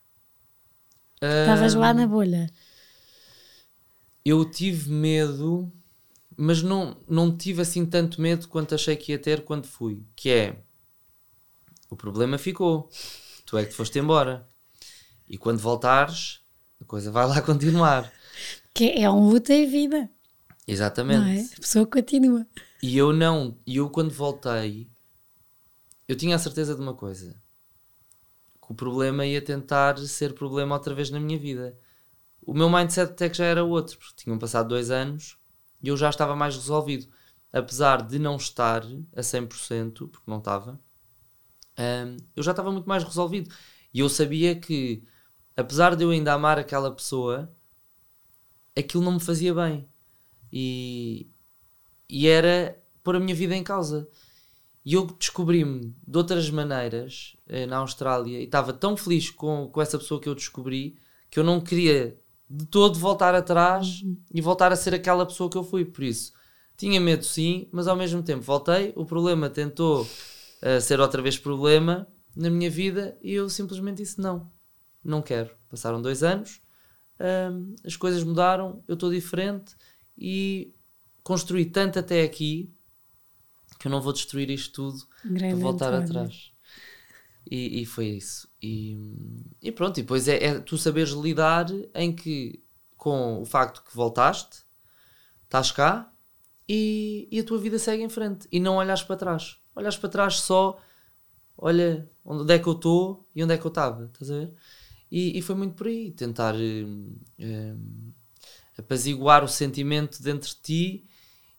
Estavas lá na bolha. Eu tive medo, mas não, não tive assim tanto medo quanto achei que ia ter quando fui. Que é, o problema ficou. Tu é que te foste embora. E quando voltares, a coisa vai lá continuar. Que é um luta e vida, Exatamente. é? A pessoa continua. E eu não, e eu quando voltei, eu tinha a certeza de uma coisa: que o problema ia tentar ser problema outra vez na minha vida. O meu mindset até que já era outro, porque tinham passado dois anos e eu já estava mais resolvido. Apesar de não estar a 100%, porque não estava, hum, eu já estava muito mais resolvido. E eu sabia que, apesar de eu ainda amar aquela pessoa, aquilo não me fazia bem. E, e era pôr a minha vida em causa. E eu descobri-me de outras maneiras eh, na Austrália e estava tão feliz com, com essa pessoa que eu descobri que eu não queria de todo voltar atrás e voltar a ser aquela pessoa que eu fui. Por isso, tinha medo sim, mas ao mesmo tempo voltei. O problema tentou eh, ser outra vez problema na minha vida e eu simplesmente disse não, não quero. Passaram dois anos, hum, as coisas mudaram, eu estou diferente e construí tanto até aqui que eu não vou destruir isto tudo Grande para voltar atrás. E, e foi isso. E, e pronto, e depois é, é tu saberes lidar em que com o facto que voltaste, estás cá e, e a tua vida segue em frente. E não olhas para trás. Olhas para trás só, olha onde é que eu estou e onde é que eu estava. Estás a ver? E, e foi muito por aí. Tentar hum, hum, apaziguar o sentimento dentro de ti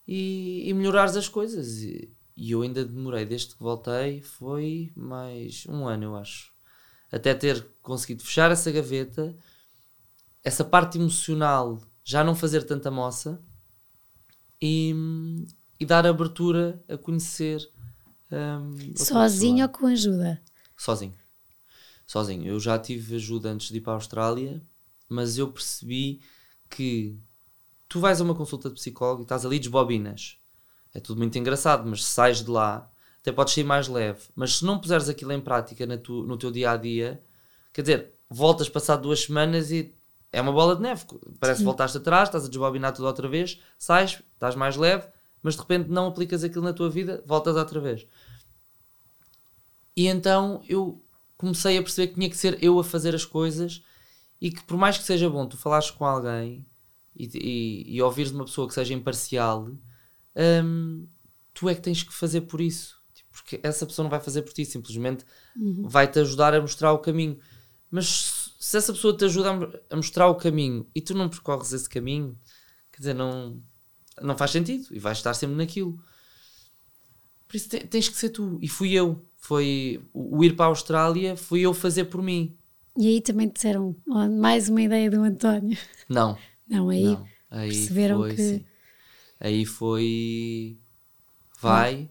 e, e melhorares as coisas. E, e eu ainda demorei, desde que voltei, foi mais um ano, eu acho. Até ter conseguido fechar essa gaveta, essa parte emocional já não fazer tanta moça e, e dar abertura a conhecer. outra Sozinho ou com ajuda? Sozinho. Sozinho. Eu já tive ajuda antes de ir para a Austrália, mas eu percebi que tu vais a uma consulta de psicólogo e estás ali desbobinas. É tudo muito engraçado, mas se sais de lá, até podes sair mais leve. Mas se não puseres aquilo em prática na tu- no teu dia a dia, quer dizer, voltas passar duas semanas e é uma bola de neve. Parece que voltaste atrás, estás a desbobinar tudo outra vez, sais, estás mais leve, mas de repente não aplicas aquilo na tua vida, voltas outra vez. E então eu comecei a perceber que tinha que ser eu a fazer as coisas e que por mais que seja bom tu falares com alguém e, e, e ouvires uma pessoa que seja imparcial, hum, tu é que tens que fazer por isso. Tipo, porque essa pessoa não vai fazer por ti, simplesmente uhum. vai-te ajudar a mostrar o caminho. Mas se essa pessoa te ajuda a mostrar o caminho e tu não percorres esse caminho, quer dizer, não, não faz sentido e vais estar sempre naquilo. Por isso tens que ser tu. E fui eu. Foi o ir para a Austrália, fui eu fazer por mim. E aí também disseram mais uma ideia do António. Não. Não, aí, não. aí perceberam foi, que. Sim. Aí foi. Vai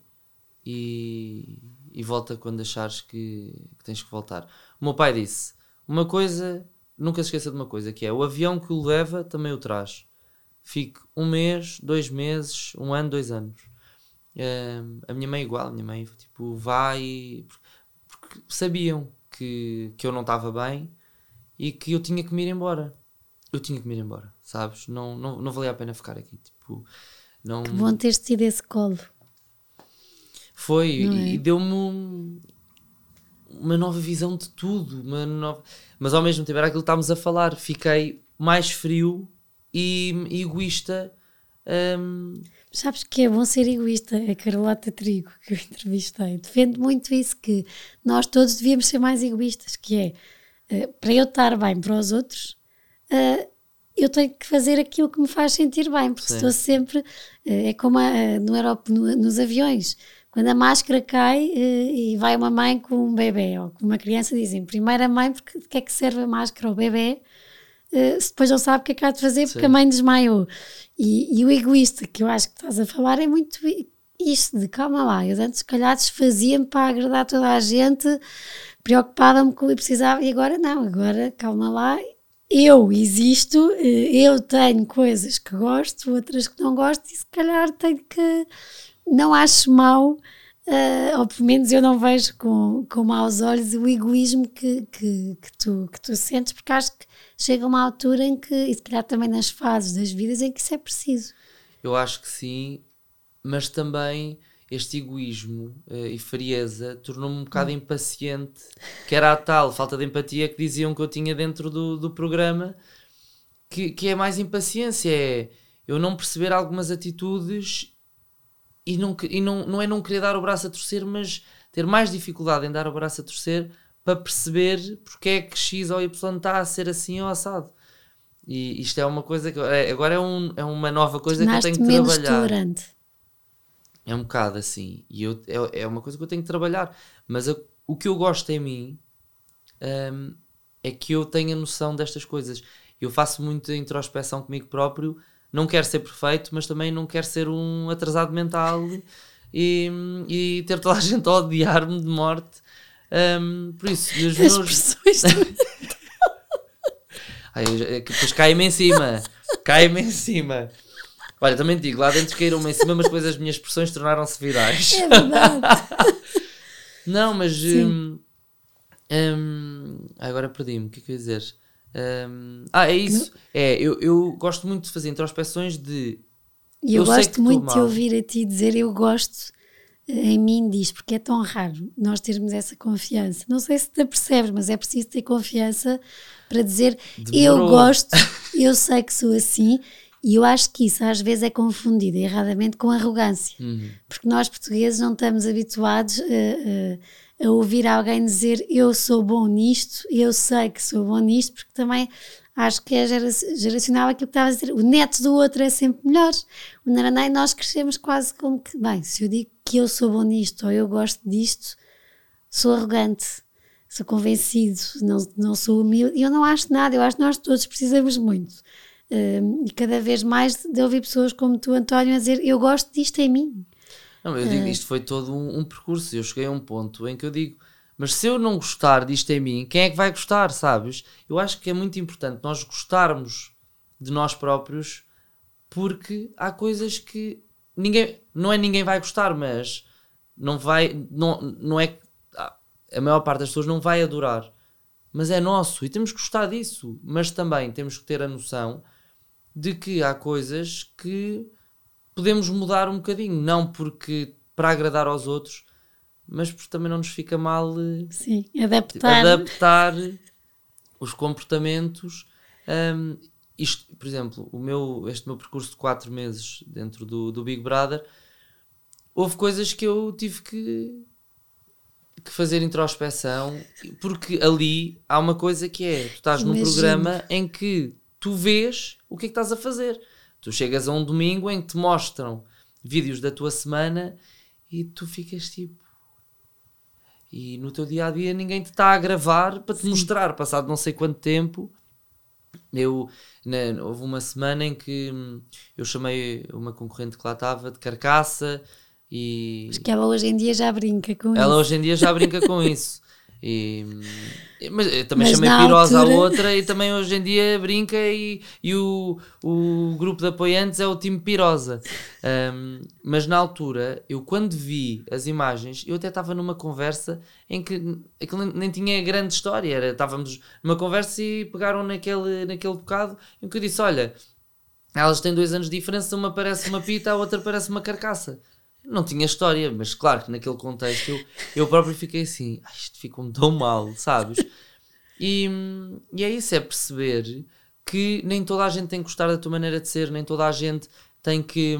e, e volta quando achares que, que tens que voltar. O meu pai disse: uma coisa, nunca se esqueça de uma coisa, que é o avião que o leva também o traz. Fique um mês, dois meses, um ano, dois anos. Uh, a minha mãe igual, a minha mãe tipo, vai porque sabiam que, que eu não estava bem e que eu tinha que me ir embora. Eu tinha que me ir embora, sabes? Não, não, não valia a pena ficar aqui. Tipo, não... Que bom ter tido esse colo. Foi, e, é? e deu-me uma nova visão de tudo, uma nova... mas ao mesmo tempo era aquilo que estávamos a falar. Fiquei mais frio e, egoísta. Um... Sabes que é bom ser egoísta, a Carlota Trigo que eu entrevistei defende muito isso que nós todos devíamos ser mais egoístas, que é uh, para eu estar bem para os outros, uh, eu tenho que fazer aquilo que me faz sentir bem, porque Sim. estou sempre, uh, é como a, no Europa, no, nos aviões, quando a máscara cai e vai uma mãe com um bebê ou com uma criança, dizem primeiro a mãe, porque de que é que serve a máscara ao bebê? Se depois não sabe o que é que há de fazer porque Sim. a mãe desmaiou. E, e, o egoísta que eu acho que estás a falar é muito isto de calma lá. Eu antes, se calhar, desfazia-me para agradar toda a gente, preocupada-me com o que precisava, e agora não, agora calma lá. Eu existo, eh, eu tenho coisas que gosto, outras que não gosto, e se calhar tenho que. Não acho mal Uh, ou pelo menos eu não vejo com, com maus olhos o egoísmo que, que, que, tu, que tu sentes, porque acho que chega uma altura em que, e se calhar também nas fases das vidas, em que isso é preciso. Eu acho que sim, mas também este egoísmo uh, e frieza tornou-me um bocado hum. impaciente, que era a tal falta de empatia que diziam que eu tinha dentro do, do programa, que, que é mais impaciência, é eu não perceber algumas atitudes e, não, e não, não é não querer dar o braço a torcer, mas ter mais dificuldade em dar o braço a torcer para perceber porque é que X ou Y está a ser assim ou assado. E isto é uma coisa que é, agora é, um, é uma nova coisa que eu tenho que trabalhar. Tolerante. É um bocado assim. E eu, é, é uma coisa que eu tenho que trabalhar. Mas eu, o que eu gosto em mim um, é que eu tenho a noção destas coisas. Eu faço muita introspeção comigo próprio não quero ser perfeito, mas também não quero ser um atrasado mental e, e ter toda a gente a odiar-me de morte. Um, por isso, meus. Expressões Ai, é depois cai-me em cima, cai-me em cima. Olha, também te digo, lá dentro caíram-me em cima, mas depois as minhas expressões tornaram-se virais. É verdade. não, mas. Um, um, agora perdi-me, o que é que eu ia dizer? Um, ah, é isso. É, eu, eu gosto muito de fazer introspeções de. E eu, eu gosto muito de ouvir a ti dizer eu gosto em mim disto, porque é tão raro nós termos essa confiança. Não sei se te percebes, mas é preciso ter confiança para dizer Demorou. eu gosto, eu sei que sou assim. E eu acho que isso às vezes é confundido erradamente com arrogância, uhum. porque nós portugueses não estamos habituados a. Uh, uh, a ouvir alguém dizer eu sou bom nisto, eu sei que sou bom nisto, porque também acho que é geracional aquilo que estava a dizer, o neto do outro é sempre melhor. O Naranai, nós crescemos quase como que, bem, se eu digo que eu sou bom nisto ou eu gosto disto, sou arrogante, sou convencido, não, não sou humilde. E eu não acho nada, eu acho que nós todos precisamos muito. Um, e cada vez mais de ouvir pessoas como tu, António, a dizer eu gosto disto em mim. Não, eu digo, é. isto foi todo um, um, percurso. Eu cheguei a um ponto em que eu digo, mas se eu não gostar disto em mim, quem é que vai gostar, sabes? Eu acho que é muito importante nós gostarmos de nós próprios, porque há coisas que ninguém, não é ninguém vai gostar, mas não vai, não, não é a maior parte das pessoas não vai adorar, mas é nosso e temos que gostar disso, mas também temos que ter a noção de que há coisas que podemos mudar um bocadinho, não porque para agradar aos outros, mas também não nos fica mal eh, Sim, adaptar, adaptar os comportamentos. Um, isto, por exemplo, o meu, este meu percurso de 4 meses dentro do, do Big Brother, houve coisas que eu tive que que fazer introspeção, porque ali há uma coisa que é: tu estás num programa em que tu vês o que é que estás a fazer. Tu chegas a um domingo em que te mostram vídeos da tua semana e tu ficas tipo. E no teu dia a dia ninguém te está a gravar para te mostrar, passado não sei quanto tempo. Eu, na- houve uma semana em que hum, eu chamei uma concorrente que lá estava de carcaça e Que ela hoje em dia já brinca com ela isso. hoje em dia já brinca com isso. E, mas eu também Mas chamei pirosa altura- à outra e também hoje em dia brinca e, e o, o grupo de apoiantes é o time pirosa. Um, mas na altura, eu quando vi as imagens, eu até estava numa conversa em que aquilo nem, nem tinha grande história. Era, estávamos numa conversa e pegaram naquele, naquele bocado em que eu disse: Olha, elas têm dois anos de diferença, uma parece uma pita, a outra parece uma carcaça. Não tinha história, mas claro que naquele contexto eu, eu próprio fiquei assim, "Ai, isto ficou-me tão mal, sabes? E, e é isso, é perceber que nem toda a gente tem que gostar da tua maneira de ser, nem toda a gente tem que,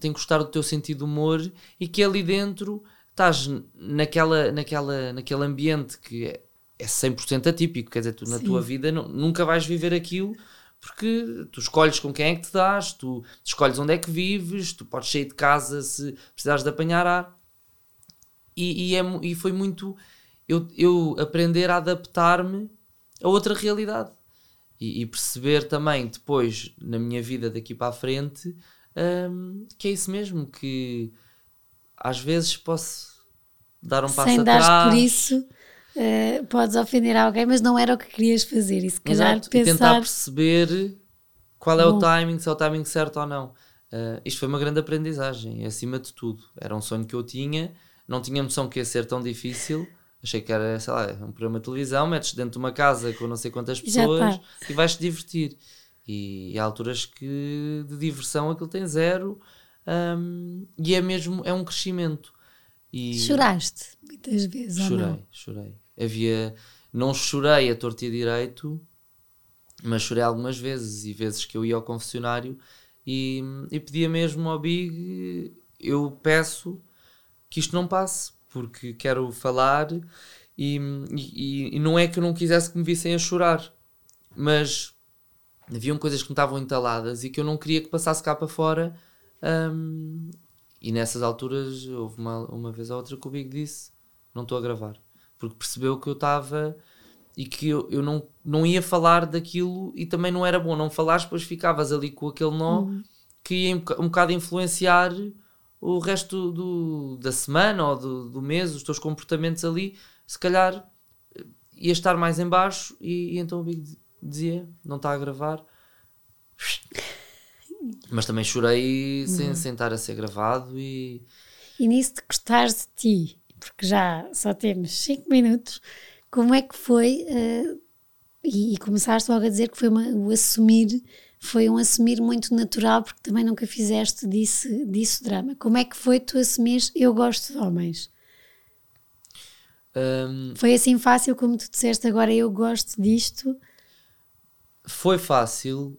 tem que gostar do teu sentido de humor e que ali dentro estás naquela, naquela, naquele ambiente que é, é 100% atípico, quer dizer, tu na tua vida nu- nunca vais viver aquilo porque tu escolhes com quem é que te dás, tu escolhes onde é que vives, tu podes sair de casa se precisares de apanhar ar. E, e, é, e foi muito eu, eu aprender a adaptar-me a outra realidade e, e perceber também depois na minha vida daqui para a frente hum, que é isso mesmo, que às vezes posso dar um passo Sem atrás. dares por isso, eh, podes ofender alguém, mas não era o que querias fazer. E se calhar Exato, e tentar pensar. perceber qual é o Bom. timing, se é o timing certo ou não. Uh, isto foi uma grande aprendizagem, acima de tudo. Era um sonho que eu tinha, não tinha noção que ia ser tão difícil. Achei que era, sei lá, um programa de televisão, metes dentro de uma casa com não sei quantas pessoas e vais-te divertir. E, há alturas que de diversão aquilo tem zero um, e é mesmo, é um crescimento. E Choraste muitas vezes, ou Chorei, não? chorei. Havia. Não chorei a torto e direito, mas chorei algumas vezes. E vezes que eu ia ao confessionário e, e pedia mesmo ao Big: eu peço que isto não passe, porque quero falar. E, e, e não é que eu não quisesse que me vissem a chorar, mas haviam coisas que me estavam entaladas e que eu não queria que passasse cá para fora. hum, e nessas alturas houve uma, uma vez ou outra que o Big disse: Não estou a gravar. Porque percebeu que eu estava e que eu, eu não, não ia falar daquilo e também não era bom não falares, depois ficavas ali com aquele nó que ia um boca- um bocado influenciar o resto do, da semana ou do, do mês, os teus comportamentos ali. Se calhar eh, ia estar mais em baixo e, e então o Big dizia: Não está a gravar. Mas também chorei sem, sem estar a ser gravado e E nisso de gostares de ti, porque já só temos 5 minutos, como é que foi? eh, e, e começaste logo a dizer que foi uma- o assumir, foi um assumir muito natural, porque também nunca fizeste disso, disso drama. Como é que foi tu assumires eu gosto de homens? hum, Foi assim fácil como tu disseste agora eu gosto disto? foi fácil.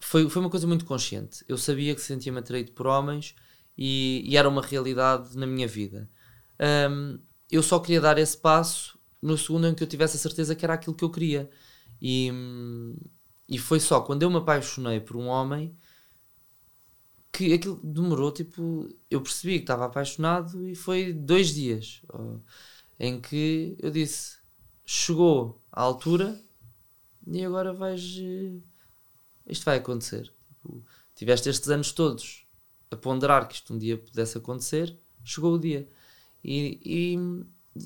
Foi, foi uma coisa muito consciente. Eu sabia que sentia-me atraído por homens e, e era uma realidade na minha vida. Hum, eu só queria dar esse passo no segundo em que eu tivesse a certeza que era aquilo que eu queria. E, e foi só quando eu me apaixonei por um homem que aquilo demorou, tipo, eu percebi que estava apaixonado e foi dois dias ó, em que eu disse, chegou a altura e agora vais, eh, isto vai acontecer. Tipo, tiveste estes anos todos a ponderar que isto um dia pudesse acontecer, chegou o dia. E, e,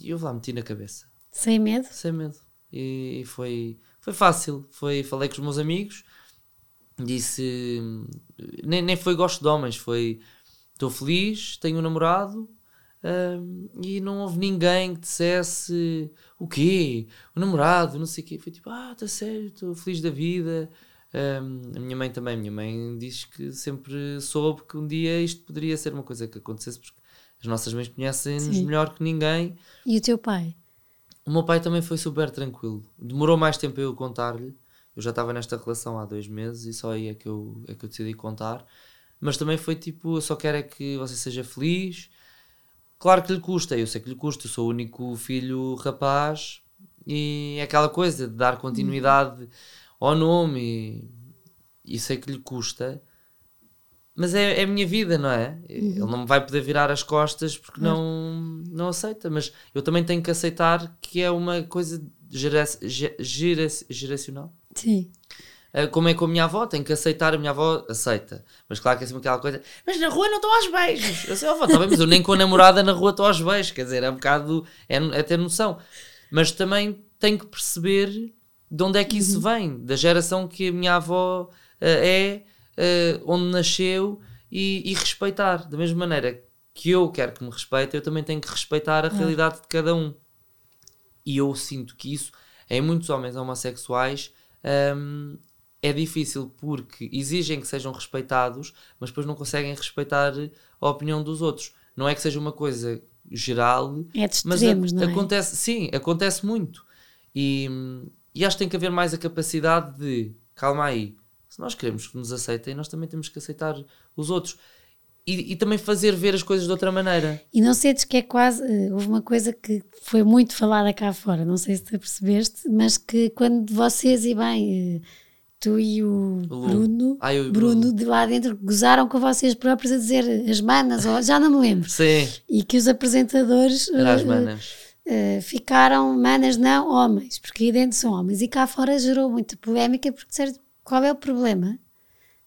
e eu lá meti na cabeça Sem medo? sem medo. E, e foi, foi fácil. Foi, falei com os meus amigos, disse. Nem, nem foi gosto de homens, foi estou feliz, tenho um namorado. hum, e não houve ninguém que dissesse o quê? O namorado, não sei o quê. Foi tipo, ah, está sério, estou feliz da vida. Hum, a minha mãe também, a minha mãe diz que sempre soube que um dia isto poderia ser uma coisa que acontecesse, porque as nossas mães conhecem-nos melhor que ninguém. E o teu pai? O meu pai também foi super tranquilo. Demorou mais tempo a eu contar-lhe. Eu já estava nesta relação há dois meses e só aí é que eu, é que eu decidi contar. Mas também foi tipo: eu só quero é que você seja feliz. Claro que lhe custa, eu sei que lhe custa, eu sou o único filho rapaz e é aquela coisa de dar continuidade ao nome e, e sei que lhe custa, mas é, é a minha vida, não é? Ele não me vai poder virar as costas porque não, não aceita, mas eu também tenho que aceitar que é uma coisa gera, gera, geracional. Sim. Uh, como é com a minha avó, tenho que aceitar, a minha avó aceita. Mas claro que é sempre aquela coisa, mas na rua não estou aos beijos. Eu sei, avó, tá bem, mas eu nem com a namorada na rua estou aos beijos, quer dizer, é um bocado, é, é ter noção. Mas também tenho que perceber de onde é que isso vem, da geração que a minha avó uh, é, uh, onde nasceu e, e, respeitar. Da mesma maneira que eu quero que me respeitem, eu também tenho que respeitar a realidade de cada um. E eu sinto que isso, em muitos homens homossexuais, um, é difícil porque exigem que sejam respeitados, mas depois não conseguem respeitar a opinião dos outros. Não é que seja uma coisa geral, é de extremos, mas a, é? acontece, sim, acontece muito. E, e acho que tem que haver mais a capacidade de, calma aí, se nós queremos que nos aceitem, nós também temos que aceitar os outros. E, e, também fazer ver as coisas de outra maneira. E não sentes que é quase. Uh, houve uma coisa que foi muito falada cá fora, não sei se tu percebeste, mas que quando vocês, e bem, uh, tu e o Bruno, Ai, o Bruno, Bruno de lá dentro, gozaram com vocês próprios a dizer as manas, ou, já não me lembro. Sim. E que os apresentadores. Era as manas. Uh, ficaram manas não homens, porque aí dentro são homens. E cá fora gerou muita polémica, porque disseram qual é o problema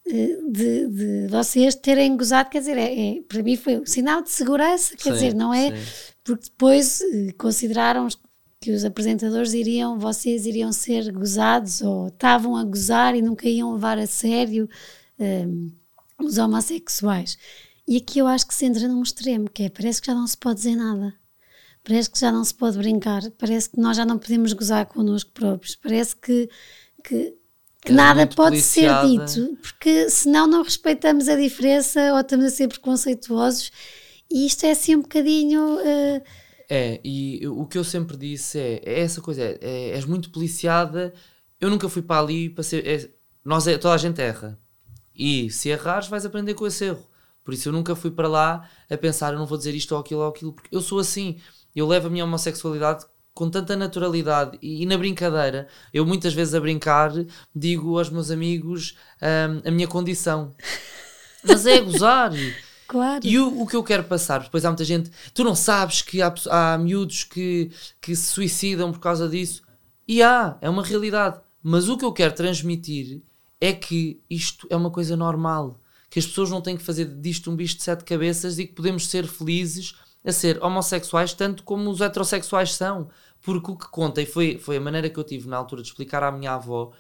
de, de vocês terem gozado, quer dizer, é, é, para mim foi um sinal de segurança, quer sim, dizer, não é? Sim. Porque depois eh, consideraram que os apresentadores iriam, vocês iriam ser gozados ou estavam a gozar e nunca iam levar a sério um, eh, os homossexuais. E aqui eu acho que se entra num extremo, que é, parece que já não se pode dizer nada. Parece que já não se pode brincar, parece que nós já não podemos gozar connosco próprios, parece que que nada pode policiada. ser dito, porque senão não respeitamos a diferença ou estamos a ser preconceituosos e isto é assim um bocadinho. Uh... É, e o que eu sempre disse é, é essa coisa, é, é, és muito policiada, eu nunca fui para ali para ser. É, nós é, toda a gente erra. E se errares, vais aprender com esse erro. Por isso eu nunca fui para lá a pensar, eu não vou dizer isto ou aquilo ou aquilo, porque eu sou assim. Eu levo a minha homossexualidade com tanta naturalidade e, e, na brincadeira, eu muitas vezes a brincar digo aos meus amigos um, a minha condição. Mas é gozar. Claro. E o, o que eu quero passar, depois há muita gente, tu não sabes que há, há miúdos que, que se suicidam por causa disso. E há, é uma realidade. Mas o que eu quero transmitir é que isto é uma coisa normal. Que as pessoas não têm que fazer disto um bicho de sete cabeças e que podemos ser felizes a ser homossexuais tanto como os heterossexuais são. Porque o que conta, e foi, foi a maneira que eu tive na altura de explicar à minha avó,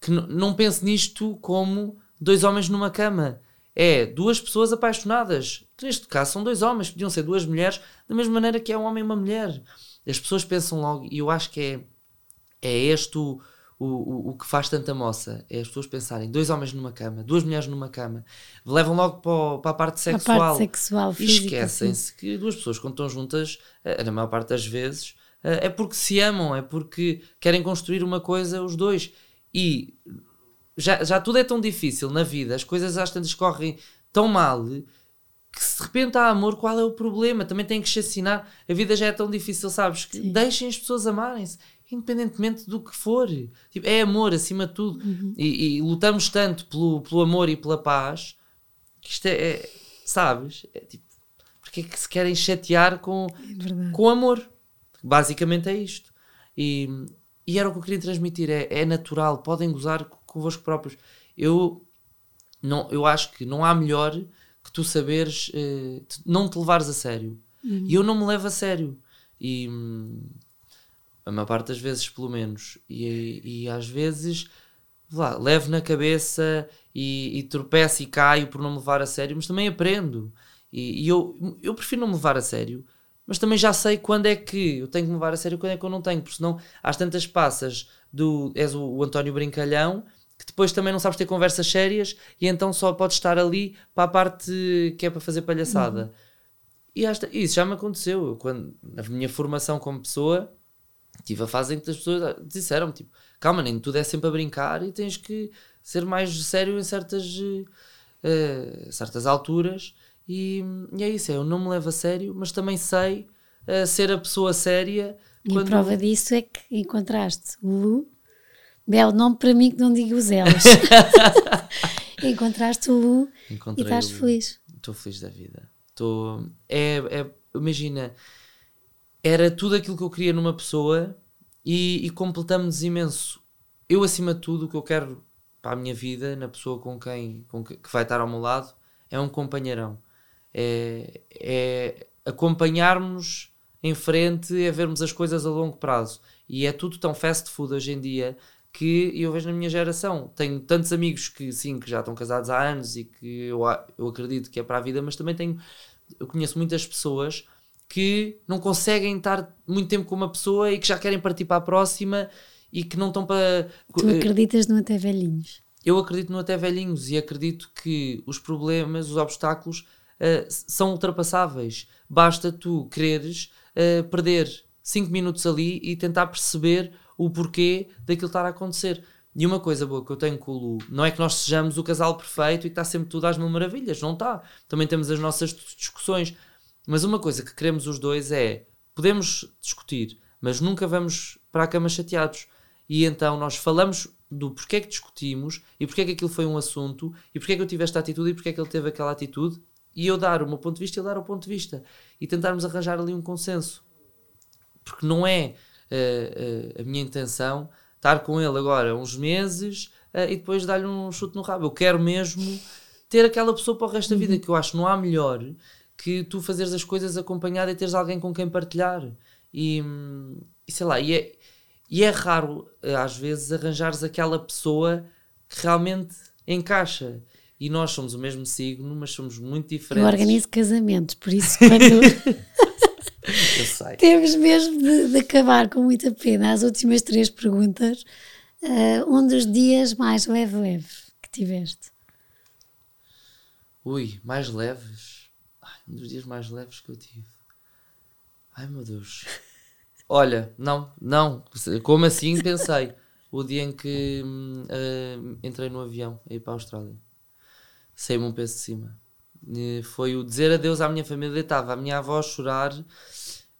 que não pense nisto como dois homens numa cama. É duas pessoas apaixonadas. Que neste caso são dois homens, podiam ser duas mulheres, da mesma maneira que é um homem e uma mulher. As pessoas pensam logo, e eu acho que é, é este o, o, o, que faz tanta moça. É as pessoas pensarem dois homens numa cama, duas mulheres numa cama, levam logo para, o, para a parte sexual. A parte sexual e esquecem-se que duas pessoas, quando estão juntas, eh, na maior parte das vezes, é porque se amam, é porque querem construir uma coisa os dois. E já, já tudo é tão difícil na vida, as coisas às tantas correm tão mal que se de repente há amor, qual é o problema? Também tem que chacinar. A vida já é tão difícil, sabes? Que deixem as pessoas amarem-se, independentemente do que for. Tipo, é amor acima de tudo. Uhum. E, e, lutamos tanto pelo, pelo amor e pela paz que isto é, é sabes? É tipo, porque é que se querem chatear com, é com amor? Basicamente é isto. E, e era o que eu queria transmitir: é, é natural, podem gozar convosco próprios. Eu, não, eu acho que não há melhor que tu saberes eh, não te levares a sério. Uhum. E eu não me levo a sério. E a maior parte das vezes, pelo menos. E, e às vezes lá, levo na cabeça e, e tropeço e caio por não me levar a sério, mas também aprendo. E, e eu, eu prefiro não me levar a sério mas também já sei quando é que eu tenho que me levar a sério e quando é que eu não tenho, porque senão às tantas passas do és o, o, António Brincalhão que depois também não sabes ter conversas sérias e então só podes estar ali para a parte que é para fazer palhaçada. Uhum. E esta, isso já me aconteceu. Eu, quando, na minha formação como pessoa, tive a fase em que as pessoas disseram tipo, calma, nem tudo é sempre a brincar e tens que ser mais sério em certas, uh, certas alturas E, e é isso, é, eu não me levo a sério, mas também sei uh, ser a pessoa séria. E a prova disso é que encontraste o Lu, belo nome para mim que não digo os elos. encontraste o Lu Encontrei e estás feliz. Estou feliz da vida. Estou. É, é, imagina, era tudo aquilo que eu queria numa pessoa e, e completamos imenso. Eu, acima de tudo, o que eu quero para a minha vida, na pessoa com quem com que, que vai estar ao meu lado, é um companheirão. É, é acompanharmos em frente, é vermos as coisas a longo prazo. E é tudo tão fast food hoje em dia que eu vejo na minha geração. Tenho tantos amigos que sim, que já estão casados há anos e que eu, eu acredito que é para a vida, mas também tenho, eu conheço muitas pessoas que não conseguem estar muito tempo com uma pessoa e que já querem partir para a próxima e que não estão para. Tu acreditas no até velhinhos? Eu acredito no até velhinhos e acredito que os problemas, os obstáculos uh, são ultrapassáveis. Basta tu quereres uh, perder 5 minutos ali e tentar perceber o porquê daquilo estar a acontecer. E uma coisa boa que eu tenho com o Lu, não é que nós sejamos o casal perfeito e está sempre tudo às mil maravilhas, não está. Também temos as nossas discussões. Mas uma coisa que queremos os dois é, podemos discutir, mas nunca vamos para a cama chateados. E então nós falamos do porquê que discutimos e porquê que aquilo foi um assunto e porquê que eu tive esta atitude e porquê que ele teve aquela atitude e eu dar o meu ponto de vista e ele dar o ponto de vista e tentarmos arranjar ali um consenso. Porque não é uh, uh, a minha intenção estar com ele agora uns meses uh, e depois dar-lhe um chute no rabo. Eu quero mesmo ter aquela pessoa para o resto da vida, uhum. que eu acho que não há melhor que tu fazeres as coisas acompanhado e teres alguém com quem partilhar. E, e sei lá, e é, e é raro às vezes arranjares aquela pessoa que realmente encaixa. E nós somos o mesmo signo, mas somos muito diferentes. Eu organizo casamentos, por isso quando. Temos mesmo de, de, acabar com muita pena as últimas três perguntas. Uh, um dos dias mais leve-leve que tiveste? Ui, mais leves? Ai, um dos dias mais leves que eu tive. Ai meu Deus. Olha, não, não. Como assim pensei? O dia em que uh, entrei no avião a ir para a Austrália. Saí-me um peso de cima. foi o dizer adeus à minha família. Estava a minha avó a chorar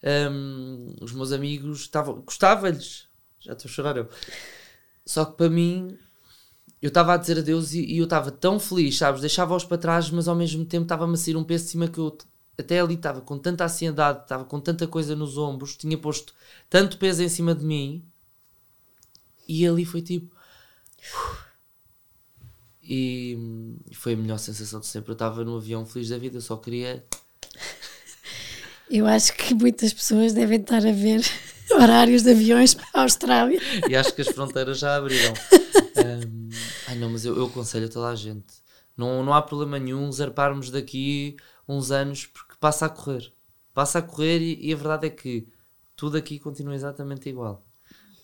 um, os meus amigos estavam, gostava-lhes, já estou a chorar eu. Só que para mim, eu estava a dizer adeus e, e eu estava tão feliz, sabes? Deixava-os para trás, mas ao mesmo tempo estava-me a sair um peso de cima que eu até ali estava com tanta ansiedade, estava com tanta coisa nos ombros, tinha posto tanto peso em cima de mim e ali foi tipo. E foi a melhor sensação de sempre. Eu estava no avião feliz da vida, eu só queria eu acho que muitas pessoas devem estar a ver horários de aviões para a Austrália. E acho que as fronteiras já abriram. Um, ai não, mas eu, eu aconselho a toda a gente. Não, não há problema nenhum zarparmos daqui uns anos porque passa a correr. Passa a correr e, e a verdade é que tudo aqui continua exatamente igual.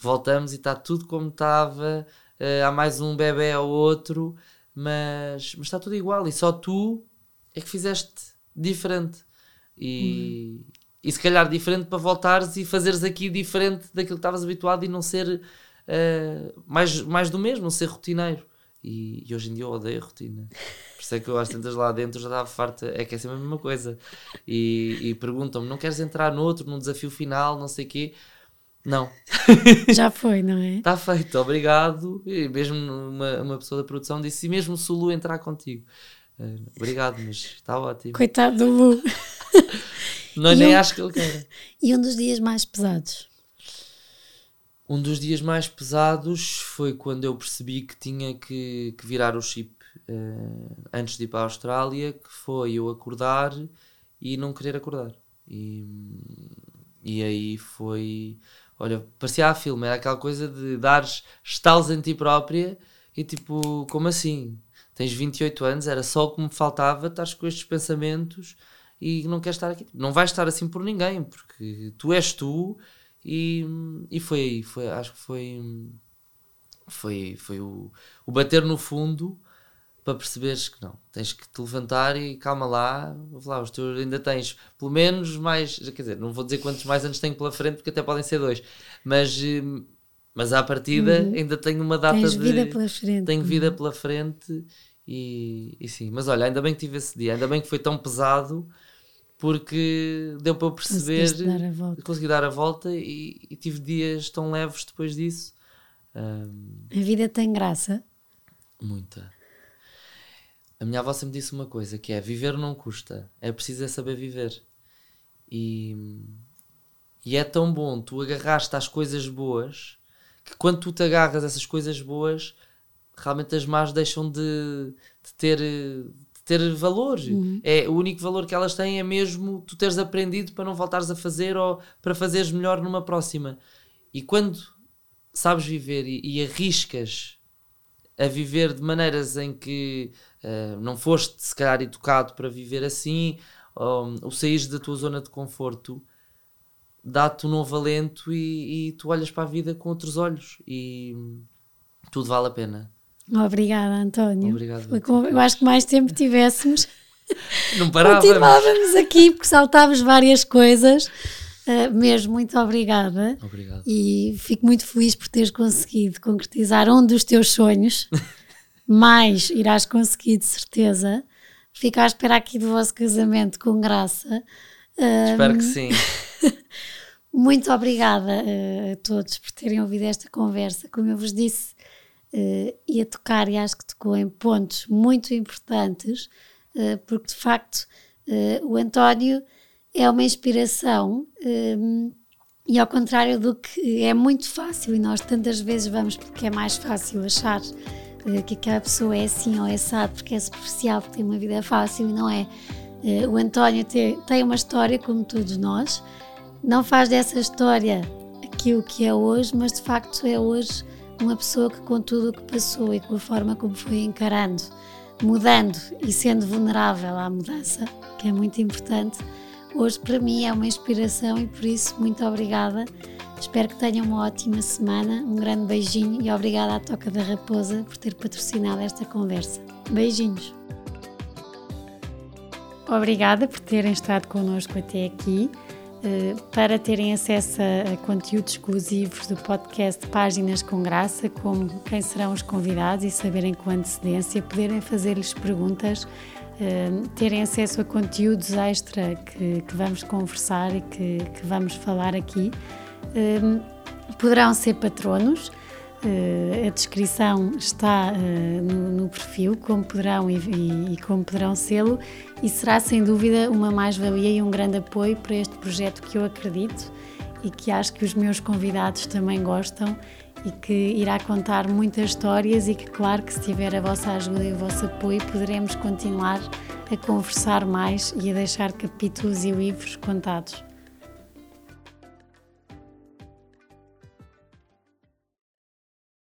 Voltamos e está tudo como estava. Uh, há mais um bebê ou outro, mas, mas está tudo igual. E só tu é que fizeste diferente. E, hum. e se calhar diferente para voltares e fazeres aqui diferente daquilo que estavas habituado e não ser uh, mais, mais do mesmo, não ser rotineiro. E, e, hoje em dia eu odeio a rotina. Por isso é que eu às tantas lá dentro já estava farta, é que é sempre a mesma coisa. E, e perguntam-me: não queres entrar noutro, num desafio final, não sei o quê? Não. Já foi, não é? Está feito, obrigado. E mesmo uma, uma pessoa da produção disse: e mesmo se o Lu entrar contigo. Uh, obrigado, mas está ótimo. Coitado do Lu. Não, nem um, acho que ele queira. E um dos dias mais pesados? Um dos dias mais pesados foi quando eu percebi que tinha que, que virar o chip uh, antes de ir para a Austrália, que foi eu acordar e não querer acordar. E, e aí foi. Olha, parecia a filme, era aquela coisa de dares estalos em ti própria e tipo, como assim? Tens 28 anos, era só o que me faltava, estás com estes pensamentos e não queres estar aqui. Não vais estar assim por ninguém, porque tu és tu e, e foi aí, foi, acho que foi, foi, foi o, o bater no fundo para perceberes que não, tens que te levantar e calma lá, lá, os teus ainda tens pelo menos mais, quer dizer, não vou dizer quantos mais anos tenho pela frente, porque até podem ser dois, mas, mas à partida uhum. ainda tenho uma data tens de vida pela frente. tenho vida uhum. pela frente E, e sim, mas olha, ainda bem que tive esse dia, ainda bem que foi tão pesado porque deu para eu perceber, dar consegui dar a volta e, e tive dias tão leves depois disso. Ahm, A vida tem graça. muita. A minha avó sempre disse uma coisa que é viver não custa, é preciso é saber viver. E, e é tão bom tu agarraste às coisas boas que quando tu te agarras a essas coisas boas, realmente as más deixam de, de ter, de ter valor. É, o único valor que elas têm é mesmo tu teres aprendido para não voltares a fazer ou para fazeres melhor numa próxima. E quando sabes viver e, e arriscas a viver de maneiras em que eh, não foste se calhar educado para viver assim, ou, ou saís da tua zona de conforto, dá-te um novo alento e, e tu olhas para a vida com outros olhos e tudo vale a pena. Obrigada, António. Obrigado, Eu acho que mais tempo tivéssemos, Não parávamos. continuávamos aqui porque saltámos várias coisas. Uh, mesmo, muito obrigada. Obrigado. E fico muito feliz por teres conseguido concretizar um dos teus sonhos. Mais irás conseguir, de certeza. Fico à espera aqui do vosso casamento com graça. Espero que sim. muito obrigada eh, a todos por terem ouvido esta conversa. Como eu vos disse, eh, ia tocar e acho que tocou em pontos muito importantes, eh, porque de facto o António é uma inspiração. eh, e ao contrário do que é muito fácil, e nós tantas vezes vamos porque é mais fácil achar que aquela pessoa é assim ou é assado porque é superficial, porque tem uma vida fácil e não é. Eh, o António te- tem uma história, como todos nós, não faz dessa história aquilo que é hoje, mas de facto é hoje uma pessoa que, com tudo o que passou e com a forma como foi encarando, mudando e sendo vulnerável à mudança, que é muito importante, hoje para mim é uma inspiração e por isso muito obrigada. Espero que tenham uma ótima semana, um grande beijinho e obrigada à Toca da Raposa por ter patrocinado esta conversa. Beijinhos! Obrigada por terem estado connosco até aqui. Eh, Para terem acesso a conteúdos exclusivos do podcast Páginas com Graça, como quem serão os convidados e saberem com antecedência, poderem fazer-lhes perguntas, eh, terem acesso a conteúdos extra que, que vamos conversar e que, que vamos falar aqui, poderão ser patronos. Eh, a descrição está eh, no, perfil, como poderão e como poderão sê-lo, e será sem dúvida uma mais-valia e um grande apoio para este projeto que eu acredito e que acho que os meus convidados também gostam e que irá contar muitas histórias e que, claro, que se tiver a vossa ajuda e o vosso apoio, poderemos continuar a conversar mais e a deixar capítulos e livros contados.